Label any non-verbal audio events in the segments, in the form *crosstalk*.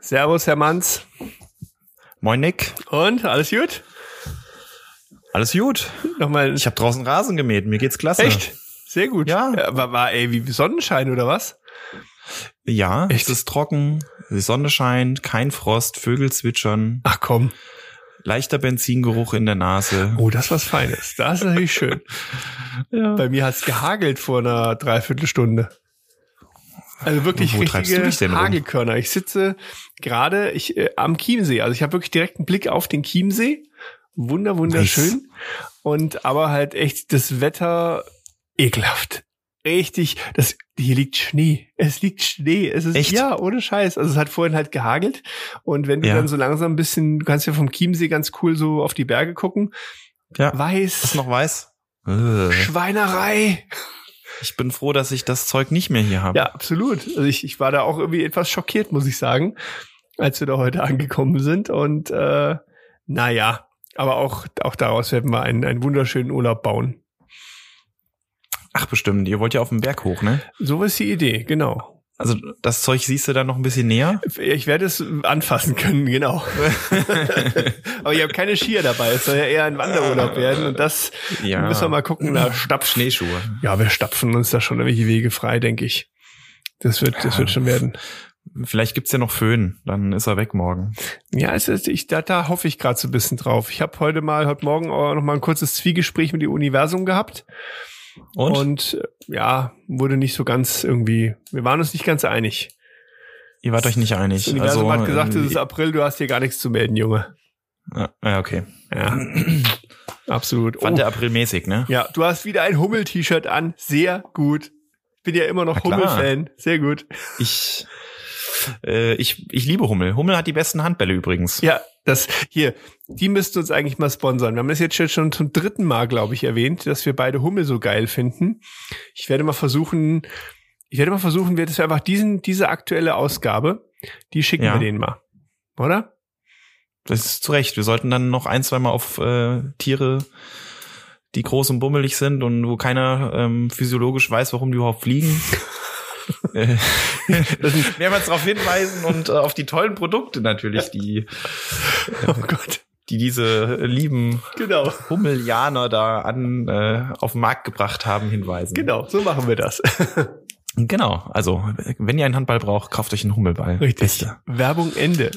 Servus, Herr Manns. Moin, Nick. Und, alles gut? Alles gut. Nochmal. Ich habe draußen Rasen gemäht. Mir geht's klasse. Echt? Sehr gut. Ja. Aber war, ey, wie Sonnenschein oder was? Ja, Echt? es ist trocken, die Sonne scheint, kein Frost, Vögel zwitschern. Ach komm. Leichter Benzingeruch in der Nase. Oh, das ist was Feines. Das ist natürlich schön. *laughs* ja. Bei mir hat's gehagelt vor einer Dreiviertelstunde. Also wirklich Wo richtige Hagelkörner. Ich sitze gerade ich äh, am Chiemsee. Also ich habe wirklich direkt einen Blick auf den Chiemsee. Wunder wunderschön. Nice. Und aber halt echt das Wetter ekelhaft. Richtig, das hier liegt Schnee. Es liegt Schnee. Es ist Echt? ja ohne Scheiß. Also es hat vorhin halt gehagelt und wenn du ja. dann so langsam ein bisschen, du kannst ja vom Chiemsee ganz cool so auf die Berge gucken. Ja. Weiß. Ist noch weiß? Schweinerei. Ich bin froh, dass ich das Zeug nicht mehr hier habe. Ja, absolut. Also ich, ich war da auch irgendwie etwas schockiert, muss ich sagen, als wir da heute angekommen sind. Und äh, naja, aber auch, auch daraus werden wir einen, einen wunderschönen Urlaub bauen. Ach, bestimmt. Ihr wollt ja auf den Berg hoch, ne? So ist die Idee, genau. Also das Zeug siehst du dann noch ein bisschen näher? Ich werde es anfassen können, genau. *laughs* Aber ich habe keine Skier dabei. Es soll ja eher ein Wanderurlaub werden und das ja. müssen wir mal gucken. Da stapf Schneeschuhe. Ja, wir stapfen uns da schon irgendwelche Wege frei, denke ich. Das wird, das wird schon werden. Vielleicht gibt's ja noch Föhn, dann ist er weg morgen. Ja, es ist, ich, da, da hoffe ich gerade so ein bisschen drauf. Ich habe heute mal, heute Morgen auch noch mal ein kurzes Zwiegespräch mit dem Universum gehabt. Und? Und äh, ja, wurde nicht so ganz irgendwie, wir waren uns nicht ganz einig. Ihr wart euch nicht einig. Das Universum also, hat gesagt, es ist April, du hast hier gar nichts zu melden, Junge. Ja, okay. Ja. *clears throat* Absolut. Fand oh. der April mäßig, ne? Ja, du hast wieder ein Hummel-T-Shirt an. Sehr gut. Bin ja immer noch Hummel-Fan. Sehr gut. Ich, äh, ich, ich liebe Hummel. Hummel hat die besten Handbälle übrigens. Ja, das hier, die müssten uns eigentlich mal sponsern. Wir haben das jetzt schon zum dritten Mal, glaube ich, erwähnt, dass wir beide Hummel so geil finden. Ich werde mal versuchen, ich werde mal versuchen, wir das einfach diesen, diese aktuelle Ausgabe, die schicken ja. wir denen mal. Oder? Das ist zu Recht. Wir sollten dann noch ein, zwei Mal auf äh, Tiere, die groß und bummelig sind und wo keiner ähm, physiologisch weiß, warum die überhaupt fliegen. *laughs* *laughs* Mehrmals darauf hinweisen und äh, auf die tollen Produkte natürlich, die, *laughs* oh Gott. die diese lieben genau. Hummelianer da an äh, auf den Markt gebracht haben, hinweisen. Genau, so machen wir das. *laughs* genau, also wenn ihr einen Handball braucht, kauft euch einen Hummelball. Richtig. Beste. Werbung Ende.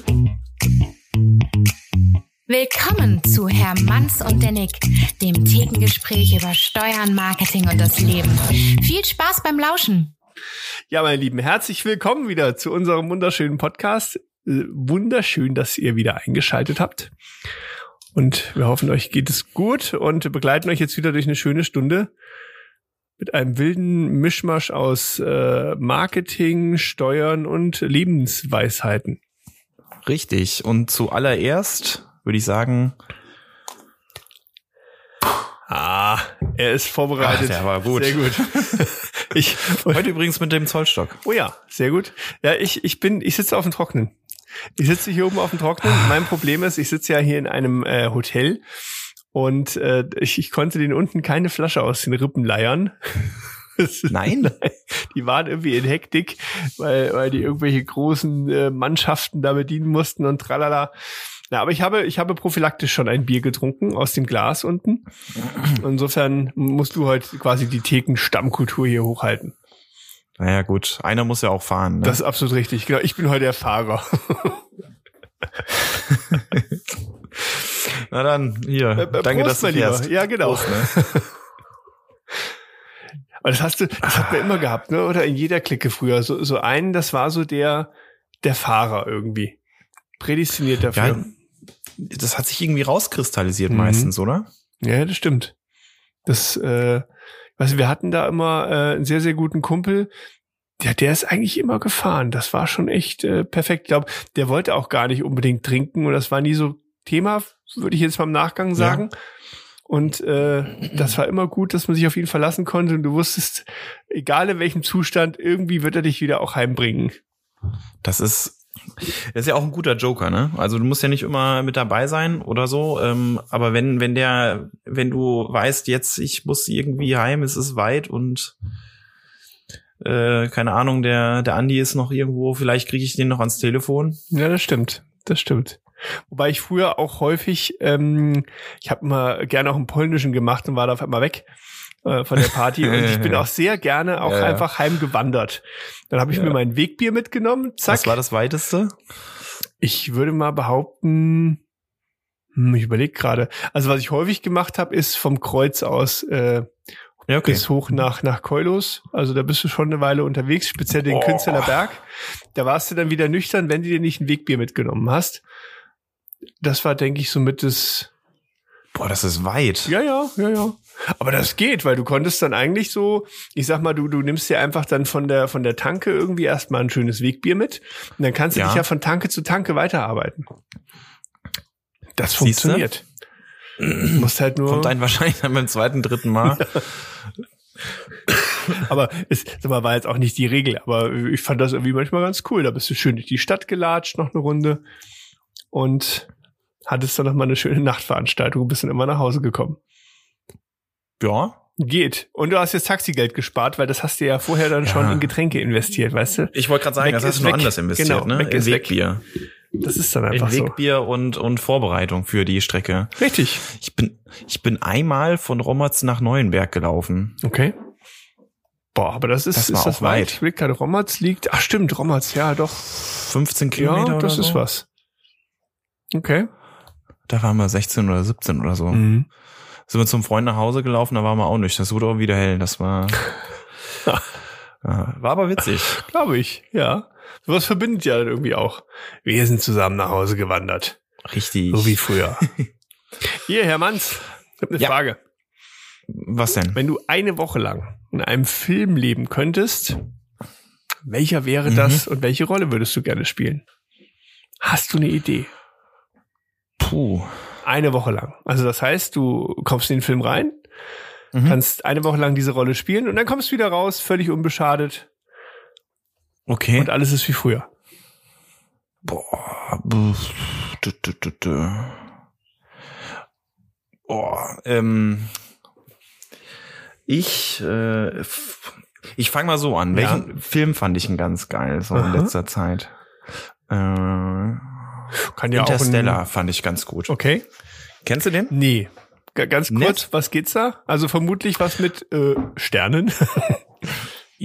Willkommen zu Herr Manns und der Nick, dem Thekengespräch über Steuern, Marketing und das Leben. Viel Spaß beim Lauschen. Ja, meine Lieben, herzlich willkommen wieder zu unserem wunderschönen Podcast. Äh, wunderschön, dass ihr wieder eingeschaltet habt. Und wir hoffen, euch geht es gut und begleiten euch jetzt wieder durch eine schöne Stunde mit einem wilden Mischmasch aus äh, Marketing, Steuern und Lebensweisheiten. Richtig. Und zuallererst würde ich sagen, Ah, er ist vorbereitet. Ach, der war gut. Sehr gut. *laughs* Ich, Heute *laughs* übrigens mit dem Zollstock. Oh ja, sehr gut. Ja, ich, ich bin, ich sitze auf dem Trocknen. Ich sitze hier oben auf dem Trocknen. mein Problem ist, ich sitze ja hier in einem äh, Hotel und äh, ich, ich konnte den unten keine Flasche aus den Rippen leiern. *laughs* *laughs* Nein? Die waren irgendwie in Hektik, weil, weil die irgendwelche großen äh, Mannschaften da bedienen mussten und tralala. Ja, aber ich habe, ich habe prophylaktisch schon ein Bier getrunken aus dem Glas unten. Insofern musst du heute quasi die Theken-Stammkultur hier hochhalten. Naja, gut. Einer muss ja auch fahren. Ne? Das ist absolut richtig. Genau. Ich bin heute der Fahrer. *laughs* Na dann, hier. Äh, äh danke, dass du fährst. Ja, genau. Prost, ne? Aber das hast du, das hat man immer gehabt, ne? Oder in jeder Clique früher. So, so einen, das war so der, der Fahrer irgendwie. Prädestiniert dafür. Ja, das hat sich irgendwie rauskristallisiert mhm. meistens, oder? Ja, das stimmt. Das, äh, du, wir hatten da immer äh, einen sehr, sehr guten Kumpel, ja, der ist eigentlich immer gefahren. Das war schon echt äh, perfekt. Ich glaube, der wollte auch gar nicht unbedingt trinken und das war nie so Thema, würde ich jetzt beim Nachgang sagen. Ja. Und äh, das war immer gut, dass man sich auf ihn verlassen konnte und du wusstest, egal in welchem Zustand, irgendwie wird er dich wieder auch heimbringen. Das ist das ist ja auch ein guter Joker, ne? Also du musst ja nicht immer mit dabei sein oder so. Ähm, aber wenn, wenn der, wenn du weißt, jetzt ich muss irgendwie heim, es ist weit und äh, keine Ahnung, der, der Andi ist noch irgendwo, vielleicht kriege ich den noch ans Telefon. Ja, das stimmt. Das stimmt. Wobei ich früher auch häufig, ähm, ich habe mal gerne auch einen polnischen gemacht und war da auf einmal weg äh, von der Party *laughs* und ich bin auch sehr gerne auch Ja, einfach heimgewandert. Dann habe ich Ja. mir mein Wegbier mitgenommen, zack. Was war das weiteste? Ich würde mal behaupten, hm, ich überlege gerade. Also was ich häufig gemacht habe, ist vom Kreuz aus äh, Ja, okay. bis hoch nach nach Keulos. Also da bist du schon eine Weile unterwegs, speziell den Boah. Künstler Berg. Da warst du dann wieder nüchtern, wenn du dir nicht ein Wegbier mitgenommen hast. Das war, denke ich, somit das. Boah, das ist weit. Ja, ja, ja, ja. Aber das geht, weil du konntest dann eigentlich so, ich sag mal, du, du nimmst dir einfach dann von der, von der Tanke irgendwie erstmal ein schönes Wegbier mit. Und dann kannst du Ja. dich ja von Tanke zu Tanke weiterarbeiten. Das Siehste? funktioniert. Du musst halt nur. Kommt ein wahrscheinlich dann beim zweiten, dritten Mal. *laughs* aber es mal, war jetzt auch nicht die Regel. Aber ich fand das irgendwie manchmal ganz cool. Da bist du schön durch die Stadt gelatscht, noch eine Runde. Und hattest dann noch mal eine schöne Nachtveranstaltung und bist dann immer nach Hause gekommen. Ja. Geht. Und du hast jetzt Taxigeld gespart, weil das hast du ja vorher dann schon Ja. in Getränke investiert, weißt du? Ich wollte gerade sagen, Weg das ist hast du nur anders investiert, Genau, ne? weg In weg. Wegbier. Das ist dann In einfach so. Wegbier und, und Vorbereitung für die Strecke. Richtig. Ich bin, ich bin einmal von Rommertz nach Neuenberg gelaufen. Okay. Boah, aber das ist, Das war ist das auch weit. weit. Ich will gerade, Rommertz liegt. Ach stimmt, Rommertz, ja doch. 15 Kilometer Ja, das oder ist so. was. Okay. Da waren wir 16 oder 17 oder so. Mhm. Sind wir zum Freund nach Hause gelaufen, da waren wir auch nicht. Das wurde auch wieder hell. Das war, *laughs* war aber witzig. *laughs* Glaube ich, ja. Sowas verbindet ja dann irgendwie auch. Wir sind zusammen nach Hause gewandert. Richtig. So wie früher. *laughs* Hier, Herr Manns, ich habe eine Ja. Frage. Was denn? Wenn du eine Woche lang in einem Film leben könntest, welcher wäre Mhm. das und welche Rolle würdest du gerne spielen? Hast du eine Idee? Puh. Eine Woche lang. Also das heißt, du kommst in den Film rein, Mhm. kannst eine Woche lang diese Rolle spielen und dann kommst du wieder raus, völlig unbeschadet Okay. und alles ist wie früher. Boah. dü, dü, dü, dü. Boah, ähm, ich, äh, ich fange mal so an. Ja. Welchen Film fand ich denn ganz geil so in Aha. letzter Zeit? Äh, Kann ja Interstellar auch ein, fand ich ganz gut. Okay. Kennst du den? Nee. G ganz kurz, Nett. was geht's da? Also vermutlich was mit äh, Sternen. *laughs*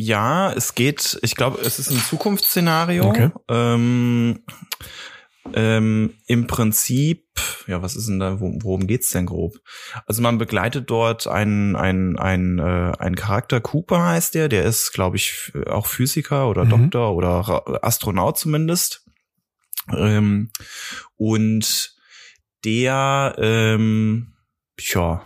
Ja, es geht, ich glaube, es ist ein Zukunftsszenario. Okay. Ähm, ähm, Im Prinzip, ja, was ist denn da, wo- worum geht's denn grob? Also man begleitet dort einen, einen, einen, äh, einen Charakter, Cooper heißt der, der ist, glaube ich, auch Physiker oder Mhm. Doktor oder Astronaut zumindest. Ähm, und der, ähm, ja,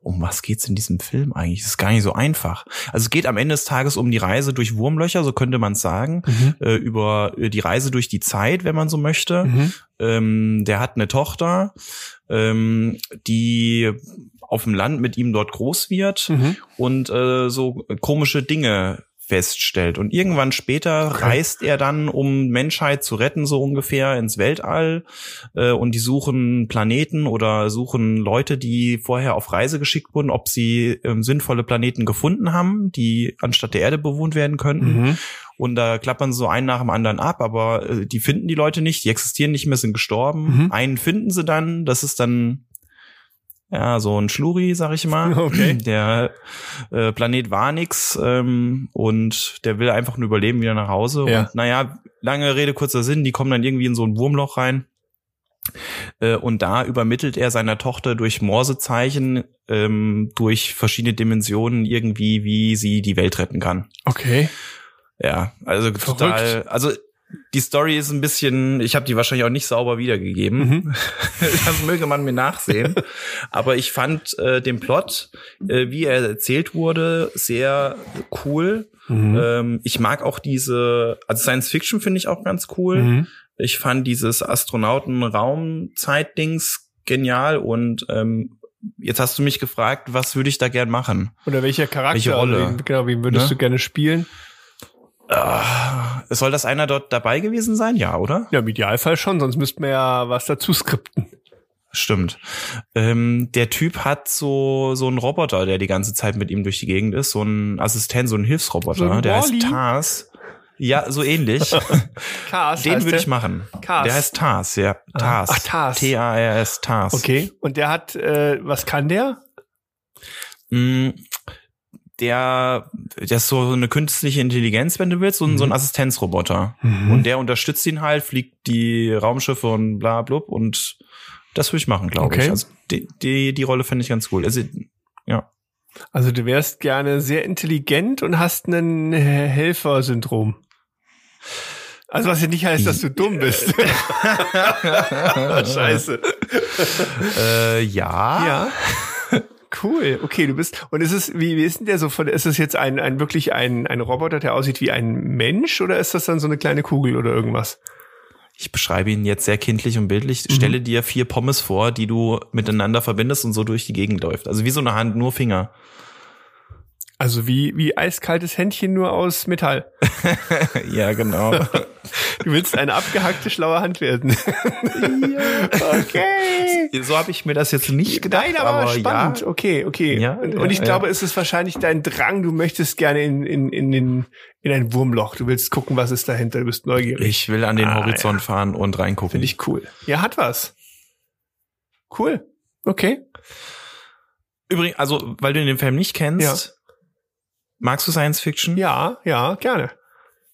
um was geht's in diesem Film eigentlich? Das ist gar nicht so einfach. Also es geht am Ende des Tages um die Reise durch Wurmlöcher, so könnte man sagen, Mhm. äh, über äh, die Reise durch die Zeit, wenn man so möchte. Mhm. Ähm, der hat eine Tochter, ähm, die auf dem Land mit ihm dort groß wird Mhm. und äh, so komische Dinge feststellt. Und irgendwann später reist er dann, um Menschheit zu retten, so ungefähr ins Weltall. Äh, und die suchen Planeten oder suchen Leute, die vorher auf Reise geschickt wurden, ob sie ähm, sinnvolle Planeten gefunden haben, die anstatt der Erde bewohnt werden könnten. Mhm. Und da klappern sie so einen nach dem anderen ab, aber äh, die finden die Leute nicht, die existieren nicht mehr, sind gestorben. Mhm. Einen finden sie dann, das ist dann ja so ein Schluri, sag ich mal. *laughs* Okay. Der äh, Planet war nix ähm, und der will einfach nur überleben, wieder nach Hause. Ja. Und naja, lange Rede, kurzer Sinn, die kommen dann irgendwie in so ein Wurmloch rein. Äh, und da übermittelt er seiner Tochter durch Morsezeichen, ähm, durch verschiedene Dimensionen irgendwie, wie sie die Welt retten kann. Okay. Ja, also Verrückt. total. Also die Story ist ein bisschen, ich habe die wahrscheinlich auch nicht sauber wiedergegeben. Mhm. *laughs* Das möge man mir nachsehen. Aber ich fand äh, den Plot, äh, wie er erzählt wurde, sehr cool. Mhm. Ähm, ich mag auch diese, also Science Fiction finde ich auch ganz cool. Mhm. Ich fand dieses Astronauten-Raumzeit-Dings genial und ähm, jetzt hast du mich gefragt, was würde ich da gern machen? Oder welcher Charakter? Welche Rolle? Also, wen- genau, wen würdest Ne? du gerne spielen? Ah, soll das einer dort dabei gewesen sein? Ja, oder? Ja, im Idealfall schon, sonst müssten wir ja was dazu skripten. Stimmt. Ähm, der Typ hat so so einen Roboter, der die ganze Zeit mit ihm durch die Gegend ist, so ein Assistent, so ein Hilfsroboter, So ein der heißt Tars. Ja, so ähnlich. *laughs* Cars Den würde ich machen. Cars. Der heißt Tars, ja. Tars. Ach, Tars. T-A-R-S, Tars. Okay. Und der hat, äh, was kann der? Mm, Der, der ist so eine künstliche Intelligenz, wenn du willst, so ein, Mhm. so ein Assistenzroboter. Und der unterstützt ihn halt, fliegt die Raumschiffe und bla blub und das würde ich machen, glaube Okay. ich. Also die, die, die Rolle finde ich ganz cool. Also, ja. Also du wärst gerne sehr intelligent und hast ein äh, Helfersyndrom. Also was ja nicht heißt, dass du dumm bist. *laughs* *laughs* Scheiße. Äh, ja. Ja. Cool. Okay, du bist. Und ist es, wie, wie ist denn der so von, ist es jetzt ein, ein wirklich ein, ein Roboter, der aussieht wie ein Mensch oder ist das dann so eine kleine Kugel oder irgendwas? Ich beschreibe ihn jetzt sehr kindlich und bildlich. Mhm. Stelle dir vier Pommes vor, die du miteinander verbindest und so durch die Gegend läuft. Also wie so eine Hand, nur Finger. Also wie, wie eiskaltes Händchen nur aus Metall. *laughs* ja, genau. Du willst eine abgehackte, schlaue Hand werden. *laughs* Okay. so habe ich mir das jetzt nicht gedacht. Nein, aber, spannend. ja. Okay, okay. Ja, und, und ich ja. glaube, es ist wahrscheinlich dein Drang, du möchtest gerne in, in, in, den, in ein Wurmloch. Du willst gucken, was ist dahinter. Du bist neugierig. Ich will an den Ah, Horizont fahren und reingucken. Finde ich cool. Ja, hat was. Cool. Okay. Übrigens, also, weil du den Film nicht kennst, magst du Science Fiction? Ja, ja, gerne.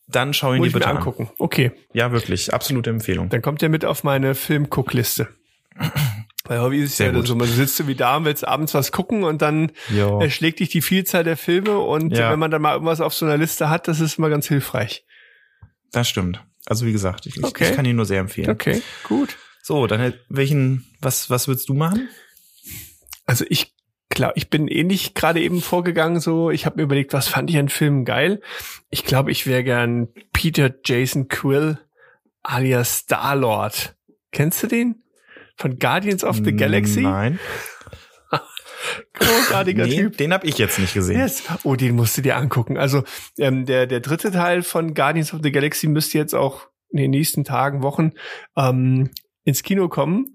Dann schau ihn Muss dir ich mir bitte an. angucken. Okay. Ja, wirklich. Absolute Empfehlung. Dann kommt der mit auf meine Filmguckliste. *clears throat* Bei Hobby ist es Sehr ja gut. so, man sitzt so wie da und willst abends was gucken und dann Jo. erschlägt dich die Vielzahl der Filme und Ja. wenn man dann mal irgendwas auf so einer Liste hat, das ist immer ganz hilfreich. Das stimmt. Also wie gesagt, ich, Okay. ich kann ihn nur sehr empfehlen. Okay, gut. So, dann welchen, was, was würdest du machen? Also ich klar, ich bin ähnlich gerade eben vorgegangen, so ich habe mir überlegt, was fand ich an Filmen geil. Ich glaube, ich wäre gern Peter Jason Quill alias Star-Lord. Kennst du den? Von Guardians of the Galaxy? Nein. *laughs* Großartiger Nee, Typ. den habe ich jetzt nicht gesehen. Yes. Oh, den musst du dir angucken. Also ähm, der, der dritte Teil von Guardians of the Galaxy müsste jetzt auch in den nächsten Tagen, Wochen ähm, ins Kino kommen.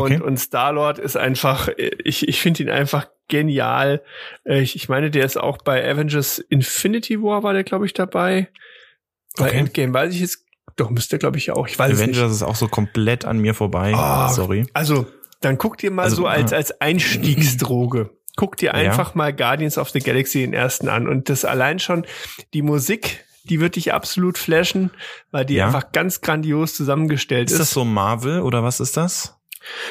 Und, Okay. und Star-Lord ist einfach, äh, ich, ich finde ihn einfach genial. Äh, Ich, ich meine, der ist auch bei Avengers Infinity War war der, glaube ich, dabei. Bei Okay. Endgame weiß ich jetzt, doch müsste, glaube ich, auch. Ich weiß es nicht. Avengers ist auch so komplett an mir vorbei. Ah, Sorry. Also, dann guck dir mal Also, so als, ah. als Einstiegsdroge. Guck dir Ja. einfach mal Guardians of the Galaxy den ersten an. Und das allein schon, die Musik, die wird dich absolut flashen, weil die Ja. einfach ganz grandios zusammengestellt Ist ist. das so Marvel oder was ist das?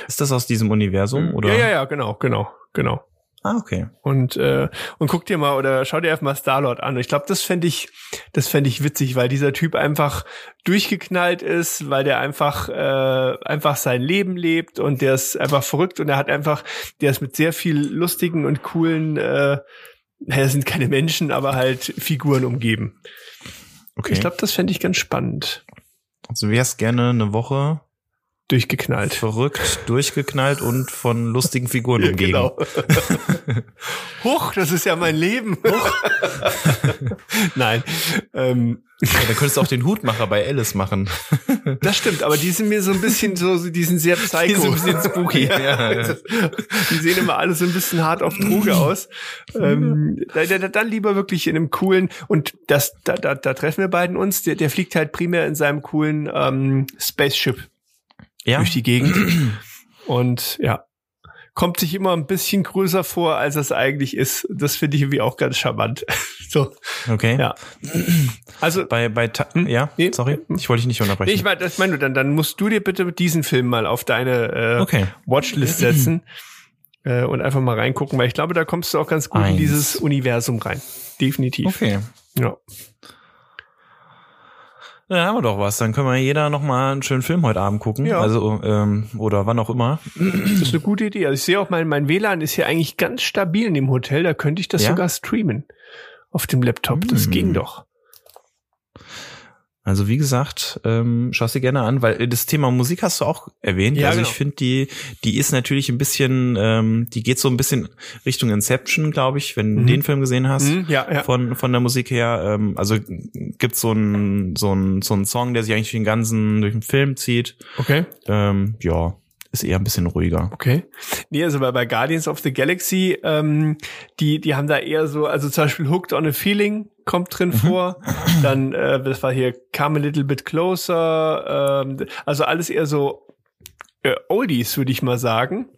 Ist das aus diesem Universum oder? Ja, ja, ja, genau, genau, genau. Ah, okay. Und, äh, und guck dir mal oder schau dir einfach mal Star-Lord an. Ich glaube, das fände ich, das fände ich witzig, weil dieser Typ einfach durchgeknallt ist, weil der einfach, äh, einfach sein Leben lebt und der ist einfach verrückt und er hat einfach, der ist mit sehr viel lustigen und coolen, äh, naja, sind keine Menschen, aber halt Figuren umgeben. Okay. Ich glaube, das fände ich ganz spannend. also wärst gerne eine Woche Durchgeknallt. verrückt, durchgeknallt und von lustigen Figuren *laughs* umgeben. Genau. *laughs* Huch, das ist ja mein Leben. Huch. *laughs* Nein. Ähm, Ja, dann könntest du auch den Hutmacher bei Alice machen. Das stimmt, aber die sind mir so ein bisschen so, die sind sehr psycho. Die sind ein bisschen spooky, ja, ja. Die sehen immer alle so ein bisschen hart auf Droge aus. Ähm, da, da, dann lieber wirklich in einem coolen, und das, da, da, da treffen wir beiden uns, der, der fliegt halt primär in seinem coolen ähm, Spaceship Ja. durch die Gegend. *clears throat* Und ja, kommt sich immer ein bisschen größer vor, als es eigentlich ist. Das finde ich irgendwie auch ganz charmant. *laughs* so, Okay. ja. Also, Bei, bei, Ta Hm? ja, Nee. sorry, ich wollte dich nicht unterbrechen. Nee, ich meine, das meine du, dann, dann musst du dir bitte diesen Film mal auf deine äh, okay. Watchlist setzen äh, und einfach mal reingucken, weil ich glaube, da kommst du auch ganz gut in Eins. dieses Universum rein. Definitiv. Okay. Ja. Dann haben wir doch was. Dann können wir jeder noch mal einen schönen Film heute Abend gucken. Ja. Also, ähm, oder wann auch immer. Das ist eine gute Idee. Also ich sehe auch, mein, mein WLAN ist hier eigentlich ganz stabil in dem Hotel. Da könnte ich das Ja? sogar streamen auf dem Laptop. Das Hm. ging doch. Also wie gesagt, ähm, schau dir gerne an, weil äh, das Thema Musik hast du auch erwähnt. Ja, also genau. ich finde die, die ist natürlich ein bisschen, ähm, die geht so ein bisschen Richtung Inception, glaube ich, wenn Mhm. du den Film gesehen hast. Hm, ja, ja. Von, von der Musik her, ähm, also gibt so ein so ein so ein Song, der sich eigentlich durch den ganzen durch den Film zieht. Okay. Ähm, ja, ist eher ein bisschen ruhiger. Okay. Nee, also bei, bei Guardians of the Galaxy, ähm, die, die haben da eher so, also zum Beispiel Hooked on a Feeling kommt drin mhm. vor. Dann, äh, das war hier Come a Little Bit Closer. Ähm, also alles eher so äh, Oldies, würde ich mal sagen.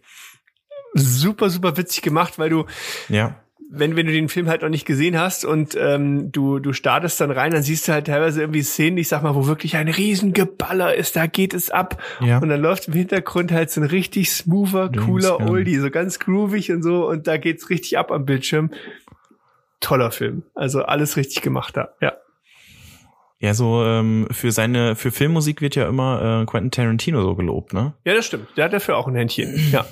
Super, super witzig gemacht, weil du ja wenn, wenn du den Film halt noch nicht gesehen hast und ähm, du, du startest dann rein, dann siehst du halt teilweise irgendwie Szenen, ich sag mal, wo wirklich ein Riesengeballer ist, da geht es ab. Ja. Und dann läuft im Hintergrund halt so ein richtig smoother, cooler ja. Oldie, so ganz groovig und so, und da geht's richtig ab am Bildschirm. Toller Film. Also alles richtig gemacht da, ja. Ja, so ähm, für seine, für Filmmusik wird ja immer äh, Quentin Tarantino so gelobt, ne? Ja, das stimmt. Der hat dafür auch ein Händchen. Ja.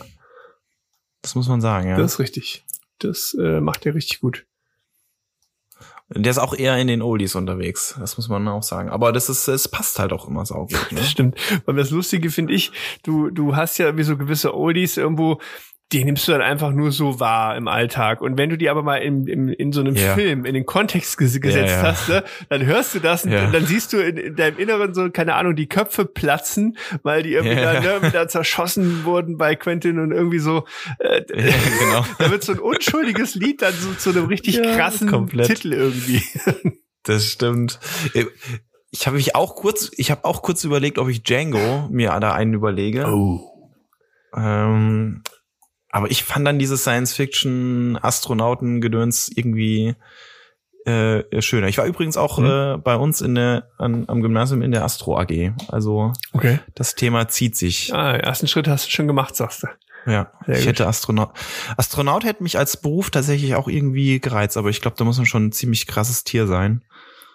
Das muss man sagen, ja. Das ist richtig. Das äh, macht er richtig gut. Der ist auch eher in den Oldies unterwegs, das muss man auch sagen. Aber das ist, es passt halt auch immer saugut. *laughs* Ne? Das stimmt. Weil das Lustige finde ich, du, du hast ja wie so gewisse Oldies irgendwo, die nimmst du dann einfach nur so wahr im Alltag. Und wenn du die aber mal in, in, in so einem ja. Film, in den Kontext ges gesetzt ja, ja. hast, ne, dann hörst du das und dann siehst du in, in, deinem Inneren so, keine Ahnung, die Köpfe platzen, weil die irgendwie da, ne, da zerschossen wurden bei Quentin und irgendwie so, äh, *laughs* genau. *laughs* da wird so ein unschuldiges Lied dann so zu einem richtig krassen komplett. Titel irgendwie. *laughs* Das stimmt. Ich habe mich auch kurz, ich habe auch kurz überlegt, ob ich Django mir da einen überlege. Oh. Ähm, aber ich fand dann dieses Science-Fiction-Astronauten-Gedöns irgendwie äh, schöner. Ich war übrigens auch mhm. äh, bei uns in der an, am Gymnasium in der Astro AG. Also okay. das Thema zieht sich. Ah, ersten Schritt hast du schon gemacht, sagst du. Ja, Sehr ich gut. hätte Astronaut. Astronaut hätte mich als Beruf tatsächlich auch irgendwie gereizt, aber ich glaube, da muss man schon ein ziemlich krasses Tier sein.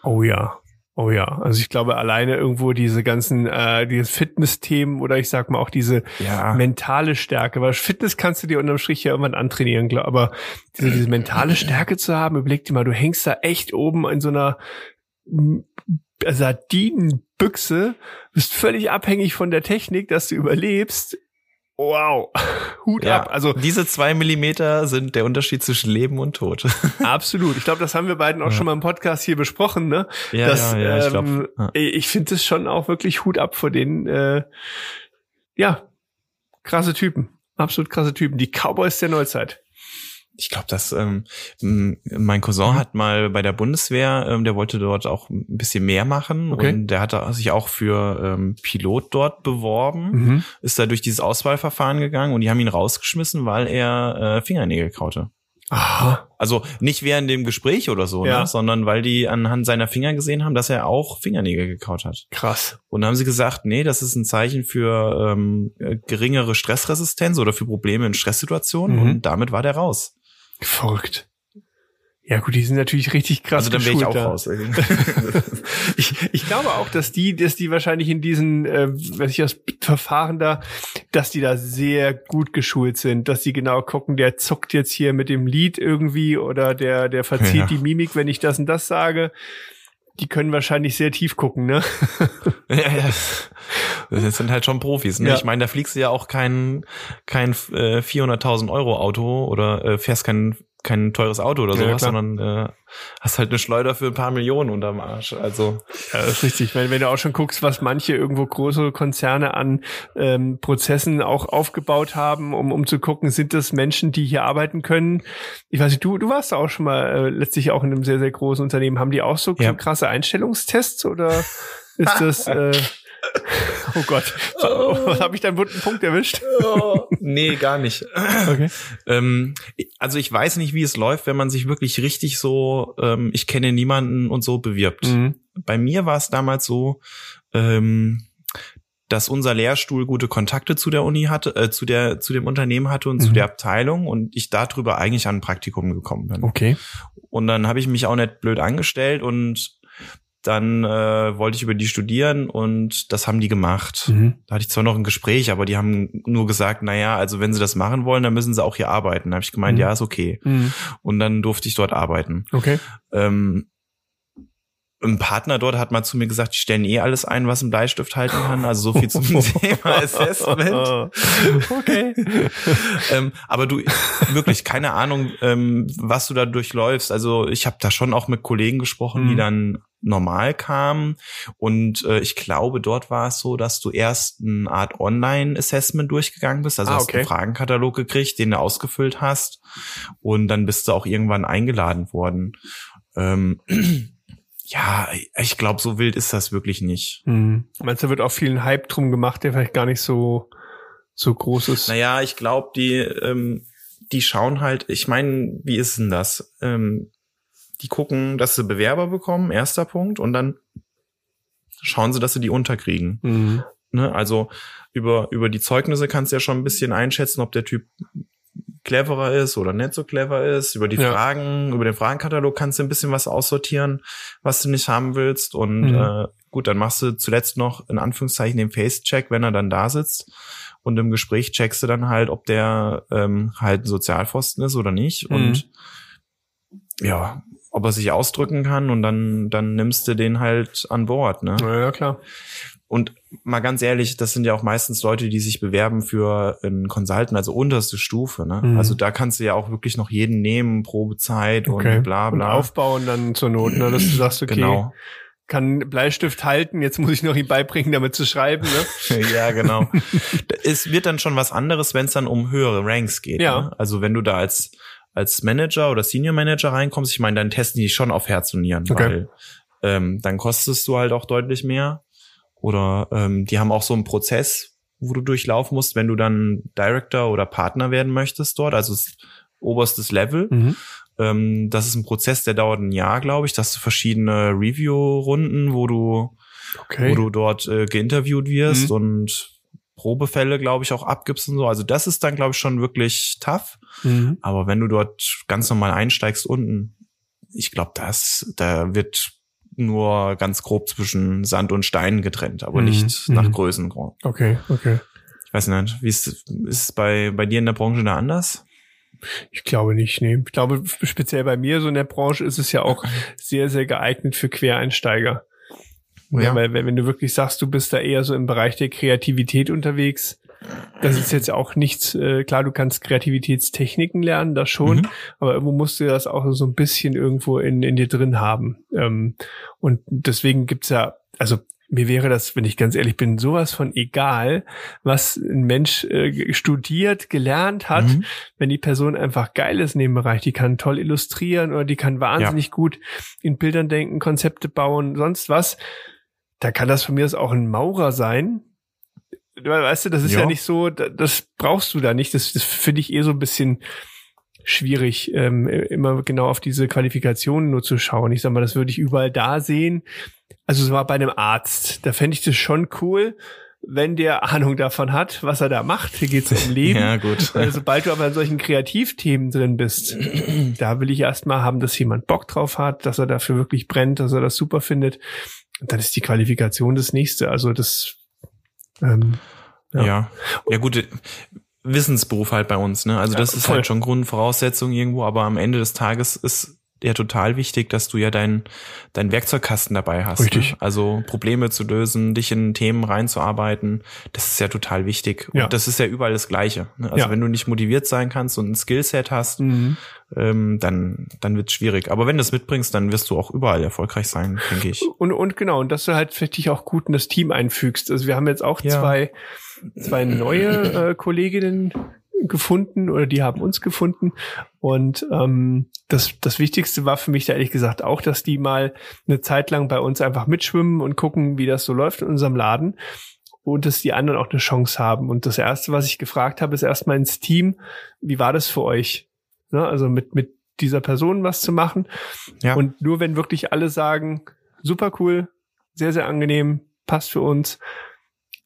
Oh ja. Oh ja, also ich glaube alleine irgendwo diese ganzen, äh, diese Fitness-Themen oder ich sag mal auch diese ja. mentale Stärke, weil Fitness kannst du dir unterm Strich ja irgendwann antrainieren, glaub, aber diese, diese mentale Stärke zu haben, überleg dir mal, du hängst da echt oben in so einer Sardinenbüchse, bist völlig abhängig von der Technik, dass du überlebst Wow, *laughs* Hut ja, ab. Also diese zwei Millimeter sind der Unterschied zwischen Leben und Tod. *laughs* Absolut. Ich glaube, das haben wir beiden auch ja. schon mal im Podcast hier besprochen. Ne? Ja, das, ja, ja, ich ähm, glaube. Ich finde es schon auch wirklich Hut ab vor den, äh, ja, krasse Typen. Absolut krasse Typen. Die Cowboys der Neuzeit ich glaube, dass ähm, mein Cousin mhm. hat mal bei der Bundeswehr, ähm, der wollte dort auch ein bisschen mehr machen okay. und der hat sich auch für ähm, Pilot dort beworben, mhm. ist da durch dieses Auswahlverfahren gegangen und die haben ihn rausgeschmissen, weil er äh, Fingernägel kaute. Aha. Also nicht während dem Gespräch oder so, ne, ja. ne, sondern weil die anhand seiner Finger gesehen haben, dass er auch Fingernägel gekaut hat. Krass. Und dann haben sie gesagt, nee, das ist ein Zeichen für ähm, geringere Stressresistenz oder für Probleme in Stresssituationen mhm. und damit war der raus. Verrückt. Ja gut, die sind natürlich richtig krass. Also dann wäre ich auch raus. *laughs* *laughs* ich, ich glaube auch, dass die, dass die wahrscheinlich in diesen, äh, weiß ich das Verfahren da, dass die da sehr gut geschult sind, dass die genau gucken, der zuckt jetzt hier mit dem Lied irgendwie oder der, der verzieht ja. die Mimik, wenn ich das und das sage. Die können wahrscheinlich sehr tief gucken, ne? *laughs* ja, ja. Das sind halt schon Profis. Ne? Ja. Ich meine, da fliegst du ja auch kein kein äh, 400.000 Euro Auto oder äh, fährst kein kein teures Auto oder sowas, ja, sondern äh, hast halt eine Schleuder für ein paar Millionen unterm Arsch. Also ja, das ist richtig. Wenn, wenn du auch schon guckst, was manche irgendwo große Konzerne an ähm, Prozessen auch aufgebaut haben, um um zu gucken, sind das Menschen, die hier arbeiten können. Ich weiß nicht, du du warst auch schon mal äh, letztlich auch in einem sehr sehr großen Unternehmen. Haben die auch so ja. krasse Einstellungstests oder ist das *laughs* äh, *laughs* Oh Gott, oh. *laughs* habe ich da einen wunden Punkt erwischt? Oh. *laughs* Nee, gar nicht. Okay. Ähm, also ich weiß nicht, wie es läuft, wenn man sich wirklich richtig so, ähm, ich kenne niemanden und so bewirbt. Mhm. Bei mir war es damals so, ähm, dass unser Lehrstuhl gute Kontakte zu der Uni hatte, äh, zu der, zu dem Unternehmen hatte und mhm. zu der Abteilung und ich darüber eigentlich an ein Praktikum gekommen bin. Okay. Und dann habe ich mich auch nicht blöd angestellt und dann äh, wollte ich über die studieren und das haben die gemacht. Mhm. Da hatte ich zwar noch ein Gespräch, aber die haben nur gesagt, na ja, also wenn sie das machen wollen, dann müssen sie auch hier arbeiten. Da habe ich gemeint, mhm. ja, ist okay. Mhm. Und dann durfte ich dort arbeiten. Okay. Ähm, ein Partner dort hat mal zu mir gesagt, die stellen eh alles ein, was ein Bleistift halten kann. Also so viel zum *laughs* Thema Assessment. *laughs* Okay. ähm, aber du, wirklich, keine Ahnung, ähm, was du da durchläufst. Also ich habe da schon auch mit Kollegen gesprochen, die Mhm. dann normal kamen. Und äh, ich glaube, dort war es so, dass du erst eine Art Online-Assessment durchgegangen bist. Also Ah, hast okay. einen Fragenkatalog gekriegt, den du ausgefüllt hast. Und dann bist du auch irgendwann eingeladen worden. Ähm, ja, ich glaube, so wild ist das wirklich nicht. Hm. Meinst du, da wird auch viel ein Hype drum gemacht, der vielleicht gar nicht so, so groß ist? Naja, ich glaube, die, ähm, die schauen halt, ich meine, wie ist denn das? Ähm, die gucken, dass sie Bewerber bekommen, erster Punkt, und dann schauen sie, dass sie die unterkriegen. Mhm. Ne? Also über, über die Zeugnisse kannst du ja schon ein bisschen einschätzen, ob der Typ cleverer ist oder nicht so clever ist. Über die Ja. Fragen, über den Fragenkatalog kannst du ein bisschen was aussortieren, was du nicht haben willst. Und Mhm. äh, gut, dann machst du zuletzt noch in Anführungszeichen den Face-Check, wenn er dann da sitzt. Und im Gespräch checkst du dann halt, ob der ähm, halt ein Sozialpfosten ist oder nicht. Mhm. Und ja, ob er sich ausdrücken kann und dann, dann nimmst du den halt an Bord, ne? Ja, ja, klar. Und mal ganz ehrlich, das sind ja auch meistens Leute, die sich bewerben für einen Consultant, also unterste Stufe. Ne? Mhm. Also da kannst du ja auch wirklich noch jeden nehmen, Probezeit Okay. und bla Und bla. aufbauen dann zur Not, ne? dass du sagst, okay, Genau. kann Bleistift halten, jetzt muss ich noch ihm beibringen, damit zu schreiben. Ne? *laughs* ja, genau. *laughs* es wird dann schon was anderes, wenn es dann um höhere Ranks geht. Ja. Ne? Also wenn du da als als Manager oder Senior Manager reinkommst, ich meine, dann testen die schon auf Herz und Nieren, Okay. weil ähm, dann kostest du halt auch deutlich mehr. Oder ähm, die haben auch so einen Prozess, wo du durchlaufen musst, wenn du dann Director oder Partner werden möchtest dort, also das oberstes Level. Mhm. Ähm, das ist ein Prozess, der dauert ein Jahr, glaube ich. Das hast du verschiedene Review-Runden, wo du Okay. wo du dort äh, geinterviewt wirst Mhm. und Probefälle, glaube ich, auch abgibst und so. Also das ist dann, glaube ich, schon wirklich tough. Mhm. Aber wenn du dort ganz normal einsteigst unten, ich glaube, das, da wird nur ganz grob zwischen Sand und Stein getrennt, aber Mhm. nicht Mhm. nach Größengrad. Okay, okay. Ich weiß nicht, wie ist, ist es bei, bei dir in der Branche da anders? Ich glaube nicht, nee. Ich glaube, speziell bei mir so in der Branche ist es ja auch *laughs* sehr, sehr geeignet für Quereinsteiger. Ja. Weil wenn wenn du wirklich sagst, du bist da eher so im Bereich der Kreativität unterwegs, das ist jetzt auch nichts, äh, klar, du kannst Kreativitätstechniken lernen, das schon, Mhm. aber irgendwo musst du das auch so ein bisschen irgendwo in, in dir drin haben. Ähm, und deswegen gibt's ja, also mir wäre das, wenn ich ganz ehrlich bin, sowas von egal, was ein Mensch äh, studiert, gelernt hat, Mhm. wenn die Person einfach geil ist in dem Bereich, die kann toll illustrieren oder die kann wahnsinnig gut in Bildern denken, Konzepte bauen, sonst was, da kann das von mir aus auch ein Maurer sein. Weißt du, das ist ja, Ja. nicht so, da- das brauchst du da nicht. Das, das finde ich eh so ein bisschen schwierig, ähm, immer genau auf diese Qualifikationen nur zu schauen. Ich sag mal, das würde ich überall da sehen. Also es war bei einem Arzt. Da fände ich das schon cool, wenn der Ahnung davon hat, was er da macht. Hier geht's um *laughs* Leben. Ja, gut. Weil sobald du aber in solchen Kreativthemen drin bist, *clears throat* da will ich erstmal haben, dass jemand Bock drauf hat, dass er dafür wirklich brennt, dass er das super findet. Und dann ist die Qualifikation das nächste. Also das ähm, Ja. Ja. ja. gut, äh, Wissensberuf halt bei uns, ne? Also das Ja, ist voll. halt schon Grundvoraussetzung irgendwo, aber am Ende des Tages ist ja total wichtig, dass du ja dein, dein Werkzeugkasten dabei hast. Richtig. Ne? Also Probleme zu lösen, dich in Themen reinzuarbeiten, das ist ja total wichtig. Ja. Und das ist ja überall das Gleiche. Ne? Also Ja. wenn du nicht motiviert sein kannst und ein Skillset hast, mhm. ähm, dann, dann wird's schwierig. Aber wenn du es mitbringst, dann wirst du auch überall erfolgreich sein, denke ich. Und, und genau, und dass du halt für dich auch gut in das Team einfügst. Also wir haben jetzt auch Ja. zwei, zwei neue äh, Kolleginnen gefunden oder die haben uns gefunden. Und ähm, das, das Wichtigste war für mich da ehrlich gesagt auch, dass die mal eine Zeit lang bei uns einfach mitschwimmen und gucken, wie das so läuft in unserem Laden. Und dass die anderen auch eine Chance haben. Und das Erste, was ich gefragt habe, ist erstmal ins Team, wie war das für euch? Ne? Also mit, mit dieser Person was zu machen. Ja. Und nur wenn wirklich alle sagen, super cool, sehr, sehr angenehm, passt für uns,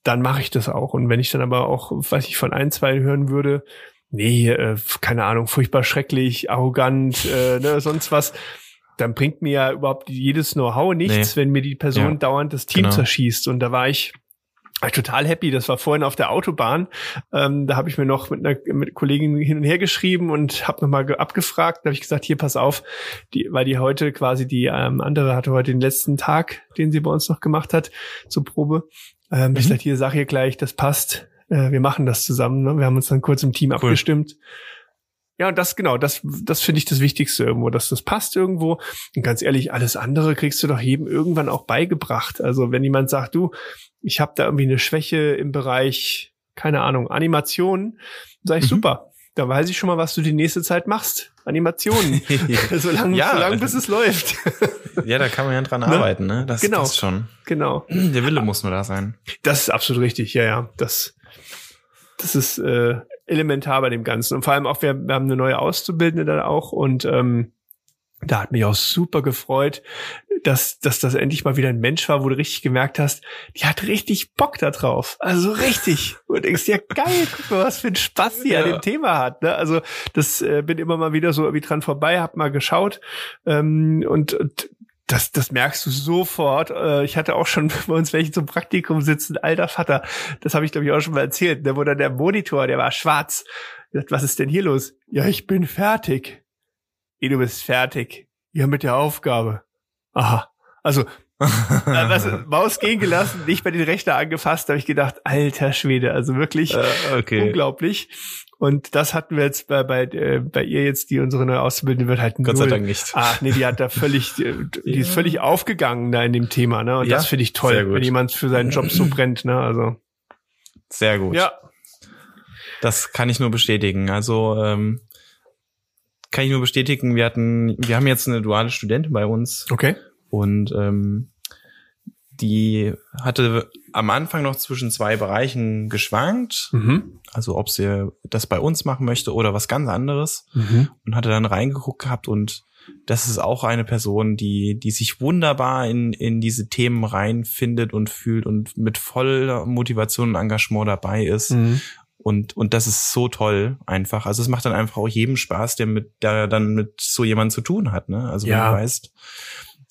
dann mache ich das auch. Und wenn ich dann aber auch, weiß ich, von ein, zwei hören würde, nee, äh, keine Ahnung, furchtbar schrecklich, arrogant, äh, ne, sonst was, dann bringt mir ja überhaupt jedes Know-how nichts, wenn mir die Person Ja. dauernd das Team Genau. zerschießt. Und da war ich total happy. Das war vorhin auf der Autobahn. Ähm, da habe ich mir noch mit einer mit Kollegin hin und her geschrieben und habe nochmal abgefragt. Da habe ich gesagt, hier pass auf, die, weil die heute quasi die ähm, andere hatte heute den letzten Tag, den sie bei uns noch gemacht hat zur Probe. Ähm, mhm. Ich gesagt, hier sag ihr gleich, das passt. Äh, wir machen das zusammen. Ne? Wir haben uns dann kurz im Team cool. abgestimmt. Ja, das genau, das, das finde ich das Wichtigste irgendwo, dass das passt irgendwo. Und ganz ehrlich, alles andere kriegst du doch jedem irgendwann auch beigebracht. Also wenn jemand sagt, du, ich habe da irgendwie eine Schwäche im Bereich, keine Ahnung, Animation, sag ich mhm. super. Da weiß ich schon mal, was du die nächste Zeit machst. Animationen. *laughs* solange, ja. solange bis es läuft. *laughs* ja, da kann man ja dran ne? arbeiten, ne? Das genau. passt schon. Genau. Der Wille muss nur da sein. Das ist absolut richtig, ja, ja. Das, das ist äh, elementar bei dem Ganzen. Und vor allem auch, wir, wir haben eine neue Auszubildende da auch und ähm, da hat mich auch super gefreut, dass, dass das endlich mal wieder ein Mensch war, wo du richtig gemerkt hast, die hat richtig Bock da drauf. Also richtig. Und du denkst, ja geil, guck mal, was für ein Spaß die ja. an dem Thema hat. Ne? Also das äh, bin immer mal wieder so irgendwie dran vorbei, hab mal geschaut ähm, und, und das, das merkst du sofort. Äh, ich hatte auch schon *laughs* bei uns welche zum Praktikum sitzen, alter Vater. Das habe ich, glaube ich, auch schon mal erzählt. Da wurde der Monitor, der war schwarz. Dachte, was ist denn hier los? Ja, ich bin fertig. Hey, du bist fertig. Ja, mit der Aufgabe. Aha. Also, *laughs* Maus gehen gelassen, nicht bei den Rechner angefasst, habe ich gedacht, alter Schwede, also wirklich äh, okay. unglaublich. Und das hatten wir jetzt bei, bei, äh, bei ihr jetzt, die unsere neue Auszubildende wird halt Gott sei Dank nicht. Ach nee, die hat da völlig, *laughs* die, die ist völlig aufgegangen da in dem Thema, ne? Und ja, das finde ich toll, wenn jemand für seinen Job so brennt, ne? Also. Sehr gut. Ja. Das kann ich nur bestätigen. Also, ähm, kann ich nur bestätigen, wir hatten, wir haben jetzt eine duale Studentin bei uns. Okay. Und ähm, die hatte am Anfang noch zwischen zwei Bereichen geschwankt. Mhm. Also ob sie das bei uns machen möchte oder was ganz anderes. Mhm. Und hatte dann reingeguckt gehabt und das ist auch eine Person, die, die sich wunderbar in, in diese Themen reinfindet und fühlt und mit voller Motivation und Engagement dabei ist. Mhm. Und, und das ist so toll einfach. Also es macht dann einfach auch jedem Spaß, der mit, der dann mit so jemandem zu tun hat, ne? Also wenn du weißt,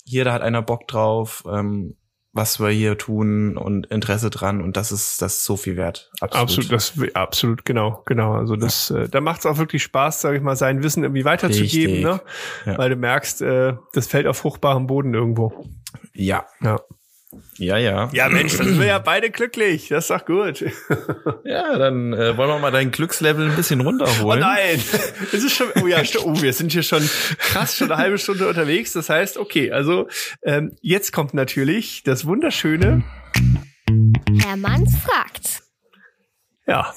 hier, da hat einer Bock drauf, ähm, was wir hier tun und Interesse dran und das ist das ist so viel wert. Absolut, absolut, das, absolut genau, genau. Also das, ja. äh, da macht es auch wirklich Spaß, sage ich mal, sein Wissen irgendwie weiterzugeben, ne? Ja. Weil du merkst, äh, das fällt auf fruchtbarem Boden irgendwo. Ja. Ja. Ja, ja. Ja, Mensch, dann sind wir ja beide glücklich. Das ist doch gut. *laughs* Ja, dann äh, wollen wir mal dein Glückslevel ein bisschen runterholen. Oh nein, es ist schon, oh ja, oh, wir sind hier schon krass, schon eine halbe Stunde unterwegs. Das heißt, okay, also ähm, jetzt kommt natürlich das wunderschöne Herr Manns fragt. Ja,